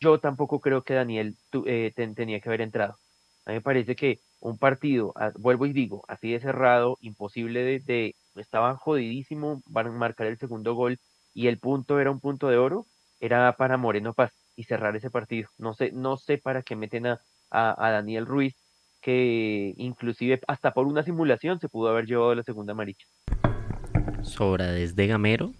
Speaker 4: Yo tampoco creo que Daniel eh, tenía que haber entrado. A mí me parece que un partido, vuelvo y digo, así de cerrado, imposible de, de estaba jodidísimo van a marcar el segundo gol y el punto era un punto de oro, era para Moreno Paz y cerrar ese partido. No sé, no sé para qué meten a, a, Daniel Ruiz, que inclusive hasta por una simulación se pudo haber llevado la segunda amarilla.
Speaker 2: ¿Sobradez de Gamero?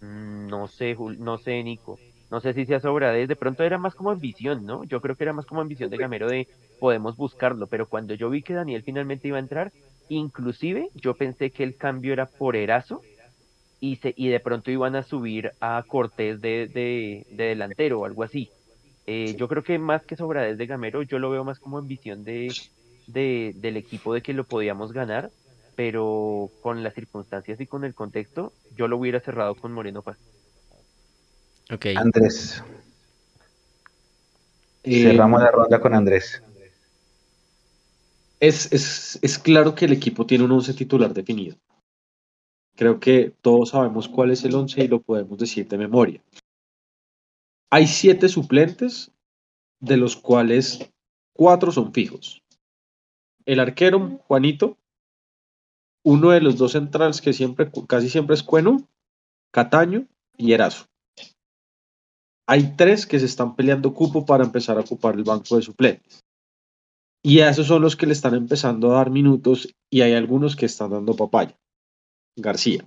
Speaker 4: Mm, no sé, no sé, Nico. No sé si sea sobradez, de pronto era más como ambición, ¿no? Yo creo que era más como ambición de Gamero de podemos buscarlo, pero cuando yo vi que Daniel finalmente iba a entrar, inclusive yo pensé que el cambio era por Erazo y, se, y de pronto iban a subir a Cortés de, de, de delantero o algo así. Eh, yo creo que más que sobradez de Gamero, yo lo veo más como ambición de, de, del equipo de que lo podíamos ganar, pero con las circunstancias y con el contexto, yo lo hubiera cerrado con Moreno Paz.
Speaker 1: Okay. Andrés. Eh, Cerramos la ronda con Andrés.
Speaker 5: Es, es, es, claro que el equipo tiene un once titular definido. Creo que todos sabemos cuál es el once y lo podemos decir de memoria. Hay siete suplentes, de los cuales cuatro son fijos. El arquero, Juanito, uno de los dos centrales que siempre, casi siempre es Cueno, Cataño y Erazo. Hay tres que se están peleando cupo para empezar a ocupar el banco de suplentes. Y a esos son los que le están empezando a dar minutos y hay algunos que están dando papaya. García.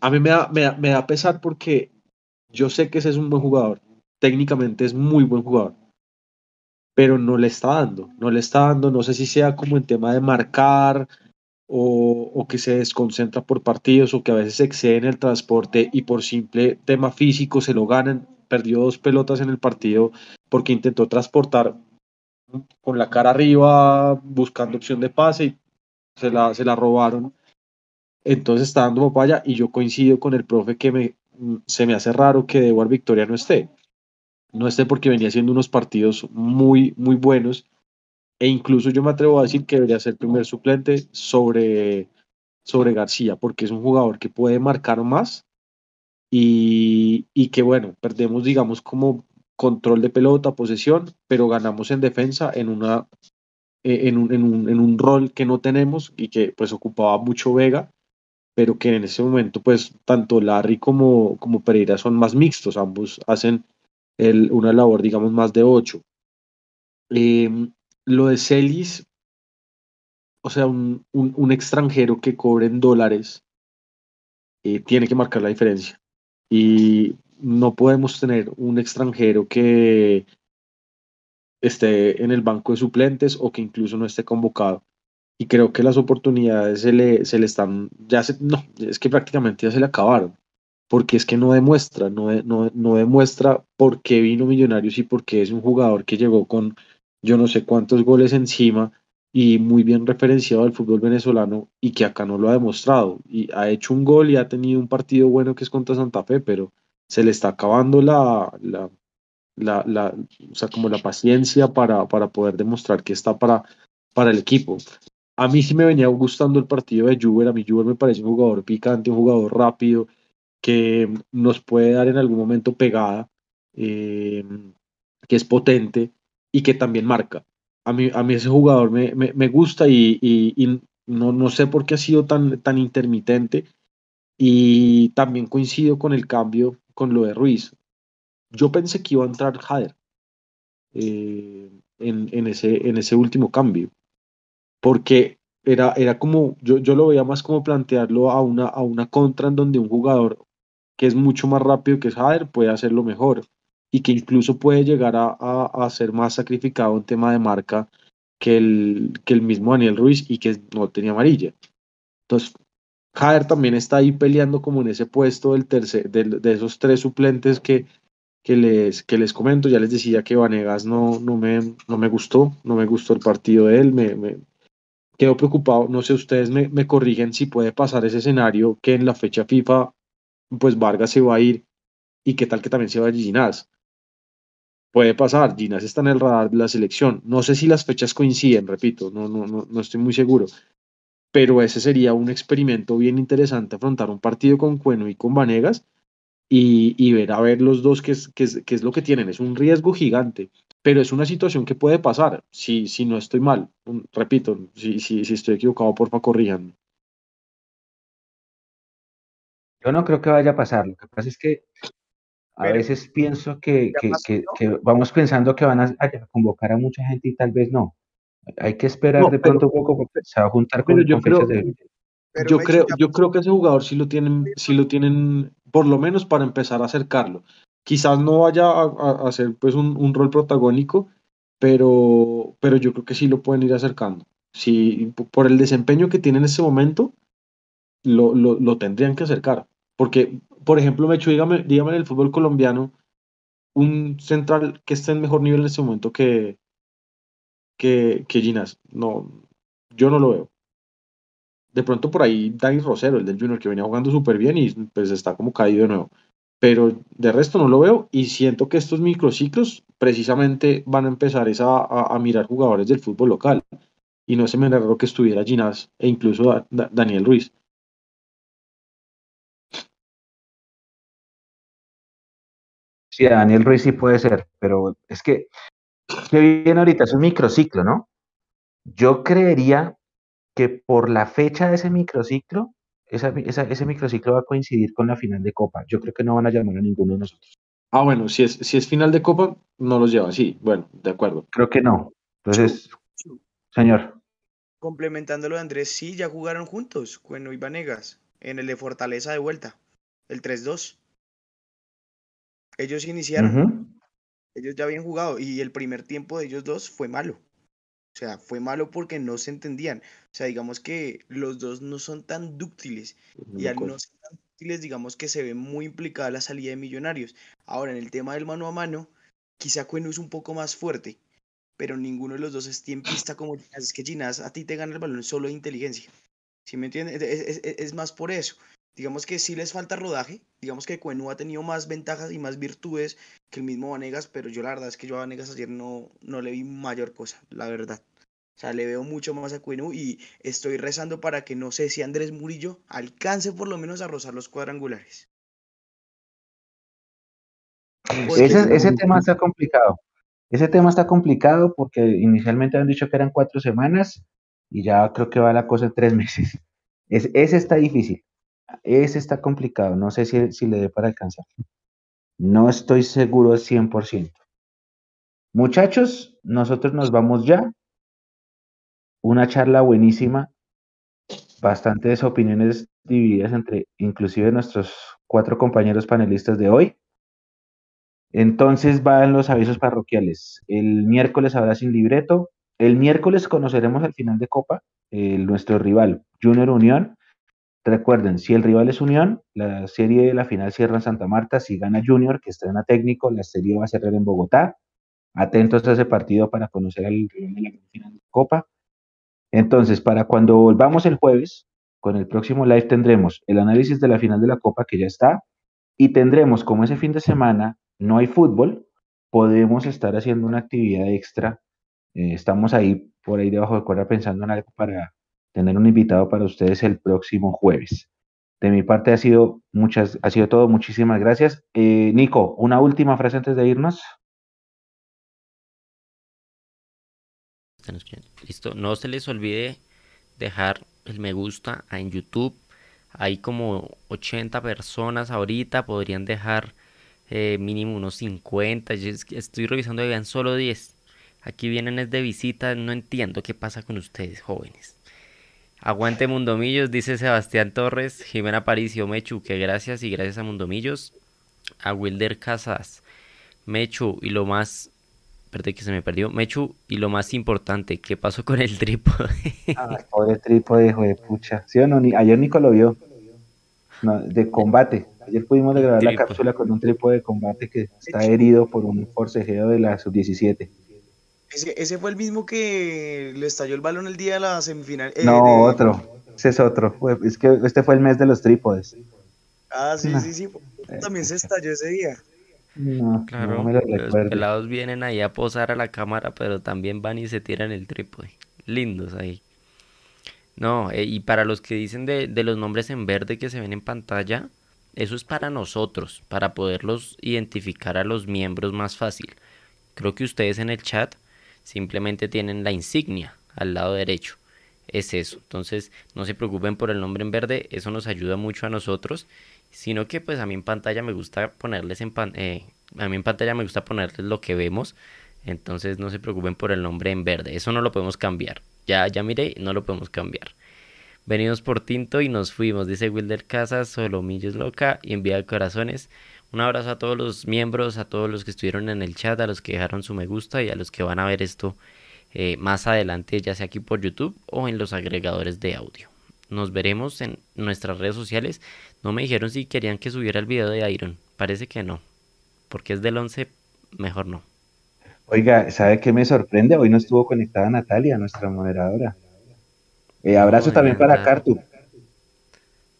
Speaker 5: A mí me da, me me da pesar porque yo sé que ese es un buen jugador técnicamente es muy buen jugador, pero no le está dando, no le está dando, no sé si sea como en tema de marcar o, que se desconcentra por partidos o que a veces excede en el transporte y por simple tema físico se lo ganan, perdió dos pelotas en el partido porque intentó transportar con la cara arriba buscando opción de pase y se la, se la robaron entonces está dando papaya y yo coincido con el profe que me, se me hace raro que Edward Victoria no esté. No esté porque venía haciendo unos partidos muy, muy buenos. E incluso yo me atrevo a decir que debería ser primer suplente sobre, sobre García porque es un jugador que puede marcar más. Y, y que bueno, perdemos digamos como control de pelota, posesión, pero ganamos en defensa en una eh, en un, en, un, en un, rol que no tenemos y que pues ocupaba mucho Vega, pero que en ese momento pues tanto Larry como, como Pereira son más mixtos, ambos hacen el, una labor digamos más de ocho. Eh, lo de Celis, o sea, un, un, extranjero que cobre en dólares eh, tiene que marcar la diferencia. Y no podemos tener un extranjero que esté en el banco de suplentes o que incluso no esté convocado. Y creo que las oportunidades se le, se le están, ya no, es que prácticamente ya se le acabaron, porque es que no demuestra, no, no, no demuestra por qué vino Millonarios y por qué es un jugador que llegó con yo no sé cuántos goles encima y muy bien referenciado al fútbol venezolano y que acá no lo ha demostrado. Y ha hecho un gol y ha tenido un partido bueno que es contra Santa Fe, pero se le está acabando la, la, la, la, o sea, como la paciencia para, para poder demostrar que está para, para el equipo. A mí sí me venía gustando el partido de Juber, a mí Juber me parece un jugador picante, un jugador rápido, que nos puede dar en algún momento pegada, eh, que es potente y que también marca. A mí, a mí ese jugador me, me, me gusta y, y, no, no sé por qué ha sido tan, tan intermitente y también coincido con el cambio, con lo de Ruiz yo pensé que iba a entrar Jader eh, en, en, ese, en ese último cambio, porque era, era como, yo, yo lo veía más como plantearlo a una, a una contra en donde un jugador que es mucho más rápido que Jader puede hacerlo mejor y que incluso puede llegar a, a, ser más sacrificado en tema de marca que el, que el mismo Daniel Ruiz y que no tenía amarilla. Entonces, Jader también está ahí peleando como en ese puesto del tercer, de, de esos tres suplentes que que les, que les comento. Ya les decía que Vanegas no, no, me, no me gustó, no me gustó el partido de él, me, me quedo preocupado. No sé, ustedes me, me, corrigen si puede pasar ese escenario que en la fecha FIFA, pues Vargas se va a ir y qué tal que también se va a Ginás. Puede pasar, Ginás está en el radar de la selección. No sé si las fechas coinciden, repito, no, no, no, no estoy muy seguro. Pero ese sería un experimento bien interesante, afrontar un partido con Cueno y con Vanegas y, y, ver a ver los dos qué es, qué, es, qué es lo que tienen. Es un riesgo gigante, pero es una situación que puede pasar si, si no estoy mal. Repito, si, si, si estoy equivocado, porfa, corrijan.
Speaker 1: Yo no creo que vaya a pasar. Lo que pasa es que a pero, veces pienso que, que, que, que, vamos pensando que van a, a, convocar a mucha gente y tal vez no. Hay que esperar no, de pronto un poco porque se va a juntar con,
Speaker 5: yo
Speaker 1: con
Speaker 5: creo,
Speaker 1: de...
Speaker 5: Yo creo, yo creo que ese jugador sí lo tienen, sí lo tienen, por lo menos para empezar a acercarlo. Quizás no vaya a, a hacer pues un, un, rol protagónico, pero, pero yo creo que sí lo pueden ir acercando. Si por el desempeño que tiene en este momento, lo, lo, lo tendrían que acercar. Porque, por ejemplo, Mecho, dígame, dígame en el fútbol colombiano, un central que esté en mejor nivel en este momento que, que, que Ginas. No, yo no lo veo de pronto por ahí Dani Rosero, el del Junior, que venía jugando súper bien y pues está como caído de nuevo. Pero de resto no lo veo y siento que estos microciclos precisamente van a empezar esa, a, a, mirar jugadores del fútbol local. Y no se me raro que estuviera Ginás e incluso da, da, Daniel Ruiz.
Speaker 1: Sí, Daniel Ruiz sí puede ser, pero es que, que bien ahorita es un microciclo, ¿no? Yo creería que por la fecha de ese microciclo, esa, esa, ese microciclo va a coincidir con la final de Copa. Yo creo que no van a llamar a ninguno de nosotros.
Speaker 5: Ah, bueno, si es, si es final de Copa, no los lleva, sí, bueno, de acuerdo.
Speaker 1: Creo que no. Entonces, señor.
Speaker 3: Complementando lo de Andrés, sí, ya jugaron juntos, Cueno y Vanegas, en el de Fortaleza de vuelta, el 3-2. Ellos iniciaron, uh -huh. ellos ya habían jugado y el primer tiempo de ellos dos fue malo. O sea, fue malo porque no se entendían. O sea, digamos que los dos no son tan dúctiles. Y al no ser tan dúctiles, digamos que se ve muy implicada la salida de Millonarios. Ahora, en el tema del mano a mano, quizá Cueno es un poco más fuerte, pero ninguno de los dos esté en pista como Ginás. Es que Ginás a ti te gana el balón solo de inteligencia. ¿Sí me entiendes? Es, es- es más por eso. Digamos que sí les falta rodaje. Digamos que Cuenú ha tenido más ventajas y más virtudes que el mismo Vanegas, pero yo la verdad es que yo a Vanegas ayer no, no le vi mayor cosa, la verdad. O sea, le veo mucho más a Cuenú y estoy rezando para que no sé si Andrés Murillo alcance por lo menos a rozar los cuadrangulares. Porque-
Speaker 1: Ese, ese tema está complicado. Ese tema está complicado porque inicialmente han dicho que eran cuatro semanas y ya creo que va la cosa en tres meses. Es- ese está difícil. Ese está complicado. No sé si, si le dé para alcanzar. No estoy seguro al 100%. Muchachos, nosotros nos vamos ya. Una charla buenísima. Bastantes opiniones divididas entre inclusive nuestros cuatro compañeros panelistas de hoy. Entonces van los avisos parroquiales. El miércoles habrá sin libreto. El miércoles conoceremos al final de Copa nuestro rival, Junior Unión. Recuerden, si el rival es Unión, la serie de la final cierra en Santa Marta. Si gana Junior, que estrena técnico, la serie va a cerrar en Bogotá. Atentos a ese partido para conocer al rival de la final de Copa. Entonces, para cuando volvamos el jueves, con el próximo live tendremos el análisis de la final de la Copa que ya está, y tendremos, como ese fin de semana no hay fútbol, podemos estar haciendo una actividad extra. Eh, estamos ahí por ahí debajo de cuerda pensando en algo para tener un invitado para ustedes el próximo jueves. De mi parte ha sido muchas, ha sido todo. Muchísimas gracias. Eh, Nico, una última frase antes de irnos.
Speaker 2: Listo, no se les olvide dejar el me gusta en YouTube. Hay como 80 personas ahorita, podrían dejar eh, mínimo unos 50. Yo es que estoy revisando y vean solo 10. Aquí vienen es de visita, no entiendo qué pasa con ustedes, jóvenes. Aguante Mundomillos, dice Sebastián Torres, Jimena Paricio, Mechu, que gracias y gracias a Mundomillos. A Wilder Casas, Mechu, y lo más Espérate que se me perdió. Mechu, y lo más importante, ¿qué pasó con el trípode?
Speaker 1: Ay, pobre trípode, hijo de pucha. ¿Sí o no? Ni- ayer Nico lo vio. No, de combate. Ayer pudimos grabar la cápsula con un trípode de combate que está herido por un forcejeo de la sub-17.
Speaker 3: Ese, ese fue el mismo que le estalló el balón el día de la semifinal. eh,
Speaker 1: No,
Speaker 3: de-
Speaker 1: otro. Ese es otro. Es que este fue el mes de los trípodes.
Speaker 3: Ah, sí,
Speaker 1: No.
Speaker 3: sí, sí. También se estalló ese día.
Speaker 1: No,
Speaker 2: Claro,
Speaker 1: no me lo
Speaker 2: los pelados vienen ahí a posar a la cámara, pero también van y se tiran el trípode. Lindos ahí. No, eh, y para los que dicen de, de los nombres en verde que se ven en pantalla, eso es para nosotros, para poderlos identificar a los miembros más fácil. Creo que ustedes en el chat simplemente tienen la insignia al lado derecho. Es eso. Entonces, no se preocupen por el nombre en verde, eso nos ayuda mucho a nosotros. Sino que pues a mí en pantalla me gusta ponerles en pan- eh, a mí en pantalla me gusta ponerles lo que vemos. Entonces no se preocupen por el nombre en verde. Eso no lo podemos cambiar. Ya, ya miré, no lo podemos cambiar. Venimos por tinto y nos fuimos, dice Wilder Casas, Solomillos Loca y envía corazones. Un abrazo a todos los miembros, a todos los que estuvieron en el chat, a los que dejaron su me gusta y a los que van a ver esto eh, más adelante, ya sea aquí por YouTube o en los agregadores de audio. Nos veremos en nuestras redes sociales. No me dijeron si querían que subiera el video de Iron. Parece que no. Porque es del 11, mejor no.
Speaker 1: Oiga, ¿sabe qué me sorprende? Hoy no estuvo conectada Natalia, nuestra moderadora. Eh, abrazo
Speaker 2: No,
Speaker 1: también para. Cartu.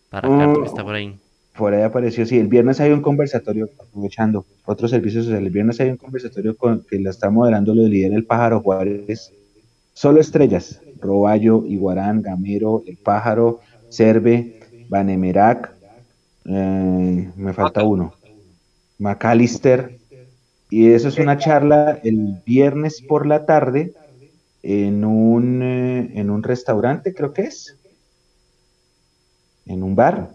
Speaker 2: Para
Speaker 1: Mm.
Speaker 2: Carto que está por ahí.
Speaker 1: Por ahí apareció, sí, el viernes hay un conversatorio, aprovechando otros servicios sociales, el viernes hay un conversatorio con, que la está moderando lo líder el pájaro Juárez, solo estrellas, Roballo, Iguarán, Gamero, el pájaro, Cerve, Banemerac, eh, me falta uno, McAllister, y eso es una charla el viernes por la tarde en un, eh, en un restaurante, creo que es, en un bar,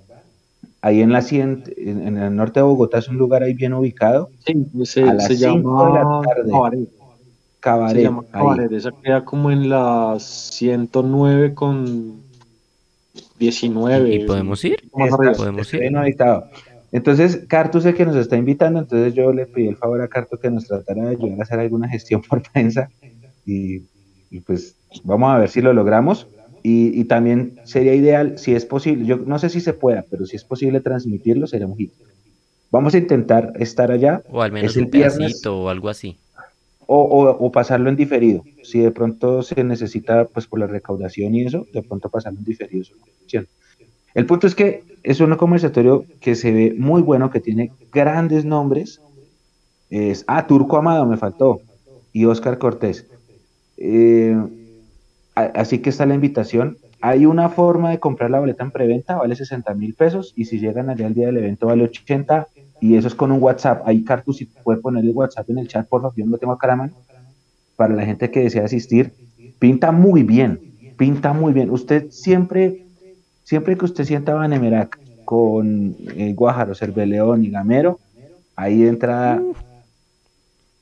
Speaker 1: ahí en la cien- en, en el norte de Bogotá es un lugar ahí bien ubicado,
Speaker 5: Sí, se,
Speaker 1: A las
Speaker 5: se
Speaker 1: cinco de la
Speaker 5: llama
Speaker 1: tarde.
Speaker 5: Cabaret. Se
Speaker 1: Cabaret,
Speaker 5: llama
Speaker 1: ahí.
Speaker 5: Cabaret. Esa queda como en la 109 con 19.
Speaker 2: ¿Y podemos ir?
Speaker 1: Está-
Speaker 2: podemos
Speaker 1: está
Speaker 2: ir.
Speaker 1: bien ubicado. Entonces, Cartu sé que nos está invitando, entonces yo le pedí el favor a Cartu que nos tratara de ayudar a hacer alguna gestión por prensa y, y pues vamos a ver si lo logramos. Y, y también sería ideal, si es posible, yo no sé si se pueda, pero si es posible transmitirlo, sería muy Vamos a intentar estar allá.
Speaker 2: O al menos un
Speaker 1: viernes.
Speaker 2: pedacito o algo así.
Speaker 1: o, pasarlo en diferido. Si de pronto se necesita, pues por la recaudación y eso, de pronto pasarlo en diferido. El punto es que es un conversatorio que se ve muy bueno, que tiene grandes nombres. Es, ah, Turco Amado me faltó. Y Oscar Cortés. Eh, así que está la invitación. Hay una forma de comprar la boleta en preventa, vale 60 mil pesos. Y si llegan allá el día del evento, vale 80 y eso es con un WhatsApp. Ahí Cartus, si puede poner el WhatsApp en el chat, por favor, yo no lo tengo acá a mano, para la gente que desea asistir. Pinta muy bien, pinta muy bien. Usted siempre, siempre que usted sienta Banemerac con eh, Guájaro, Cerveleón y Gamero, ahí entra,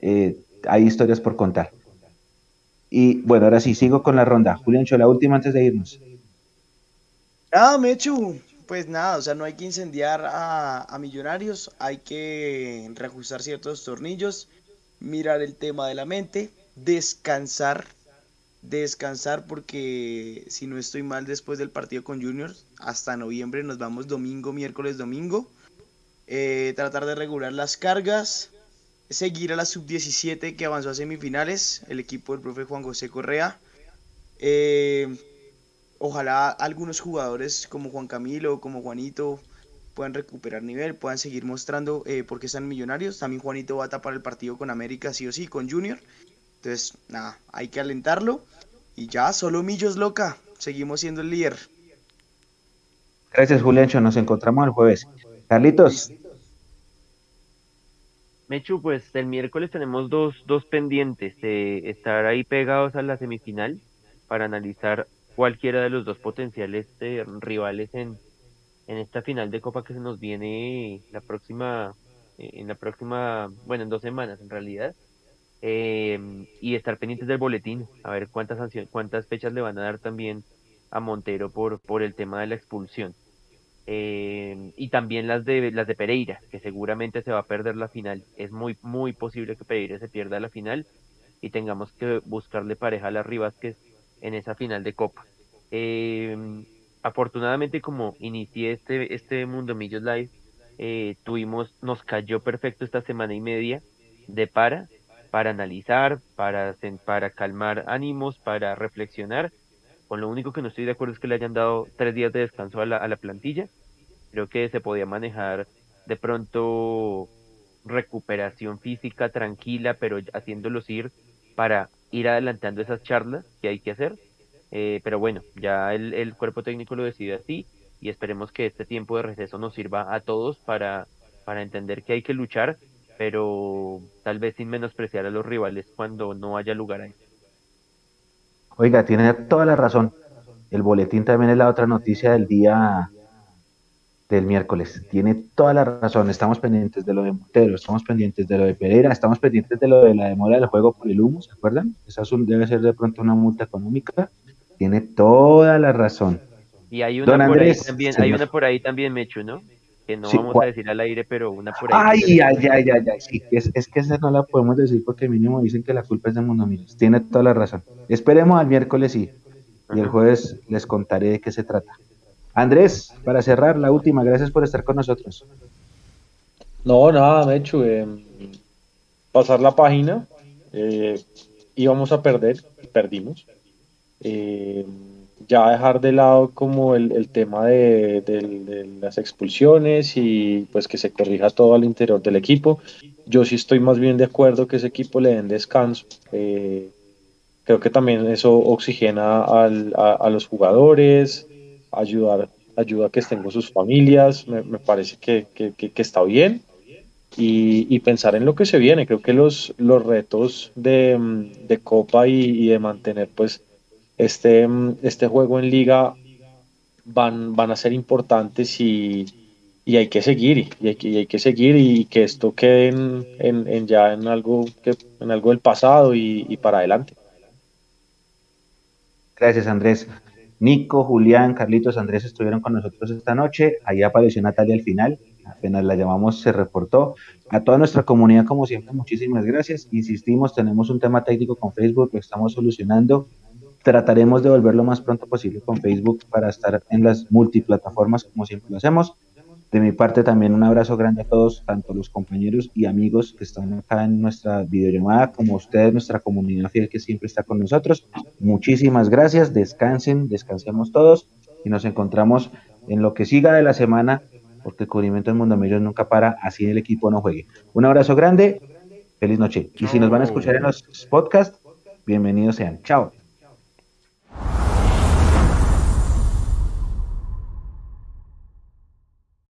Speaker 1: eh, hay historias por contar. Y bueno, ahora sí, sigo con la ronda. Julián, la última antes de irnos.
Speaker 3: Ah, Mechu, pues nada, o sea, no hay que incendiar a, Millonarios, hay que reajustar ciertos tornillos, mirar el tema de la mente, descansar, descansar porque si no estoy mal después del partido con Juniors, hasta noviembre nos vamos domingo, miércoles, domingo. Eh, tratar de regular las cargas, seguir a la sub-17 que avanzó a semifinales, el equipo del profe Juan José Correa. Eh, ojalá algunos jugadores como Juan Camilo, como Juanito, puedan recuperar nivel, puedan seguir mostrando eh, por qué están millonarios. También Juanito va a tapar el partido con América, sí o sí, con Junior. Entonces, nada, hay que alentarlo. Y ya, solo Millos loca. Seguimos siendo el líder.
Speaker 1: Gracias, Juliancho. Nos encontramos el jueves. Carlitos.
Speaker 4: Mechu, pues el miércoles tenemos dos, dos pendientes. de estar ahí pegados a la semifinal para analizar cualquiera de los dos potenciales eh, rivales en, en esta final de Copa que se nos viene la próxima, eh, en la próxima, bueno, en dos semanas en realidad, em, y estar pendientes del boletín, a ver cuántas cuántas fechas le van a dar también a Montero por, por el tema de la expulsión. Em, y también las de las de Pereira, que seguramente se va a perder la final. Es muy, muy posible que Pereira se pierda la final y tengamos que buscarle pareja a las que en esa final de Copa. Eh, afortunadamente, como inicié este, este Mundo Millos Live, eh, tuvimos, nos cayó perfecto esta semana y media de para, para analizar, para, para calmar ánimos, para reflexionar. Con lo único que no estoy de acuerdo es que le hayan dado tres días de descanso a la, a la plantilla. Creo que se podía manejar de pronto recuperación física tranquila, pero haciéndolos ir para ir adelantando esas charlas que hay que hacer. Eh, pero bueno, ya el, el, cuerpo técnico lo decide así y esperemos que este tiempo de receso nos sirva a todos para, para entender que hay que luchar, pero tal vez sin menospreciar a los rivales cuando no haya lugar ahí.
Speaker 1: Oiga, tiene toda la razón. El boletín también es la otra noticia del día del miércoles. Tiene toda la razón. Estamos pendientes de lo de Montero, estamos pendientes de lo de Pereira, estamos pendientes de lo de la demora del juego por el humo, ¿se acuerdan? Esa debe ser de pronto una multa económica. Tiene toda la razón.
Speaker 4: Y hay una por ahí también, hay una por ahí también, Mechu, ¿no? Que no vamos a decir al aire, pero una por
Speaker 1: ahí. Ay, ay, ay, ay, ay, sí, es, es, que esa no la podemos decir porque mínimo dicen que la culpa es de Mundomillos. Tiene toda la razón. Esperemos al miércoles y, y el jueves les contaré de qué se trata. Andrés, para cerrar, la última, gracias por estar con nosotros.
Speaker 5: No, nada, me hecho eh, pasar la página, eh, íbamos a perder, perdimos. Eh, ya dejar de lado como el, tema de, las expulsiones y pues que se corrija todo al interior del equipo. Yo sí estoy más bien de acuerdo que ese equipo le den descanso. creo que también eso oxigena a los jugadores, ayudar, ayuda a que estén con sus familias, me, parece que, está bien. Y, pensar en lo que se viene. Creo que los, los retos de, Copa y, de mantener pues este, este juego en liga van, van a ser importantes y, hay que seguir y hay que, hay que seguir y que esto quede en, ya en algo que en algo del pasado y, y para adelante.
Speaker 1: Gracias Andrés. Nico, Julián, Carlitos, Andrés estuvieron con nosotros esta noche. Ahí apareció Natalia al final. Apenas la llamamos, se reportó. A toda nuestra comunidad, como siempre, muchísimas gracias. Insistimos, tenemos un tema técnico con Facebook, lo estamos solucionando. Trataremos de volver lo más pronto posible con Facebook para estar en las multiplataformas, como siempre lo hacemos. De mi parte también un abrazo grande a todos, tanto los compañeros y amigos que están acá en nuestra videollamada, como ustedes, nuestra comunidad fiel que siempre está con nosotros. Muchísimas gracias, descansen, descansemos todos y nos encontramos en lo que siga de la semana, porque el cubrimiento del Mundo Millos nunca para, así el equipo no juegue. Un abrazo grande, feliz noche. Y si nos van a escuchar en los podcasts, bienvenidos sean. Chao.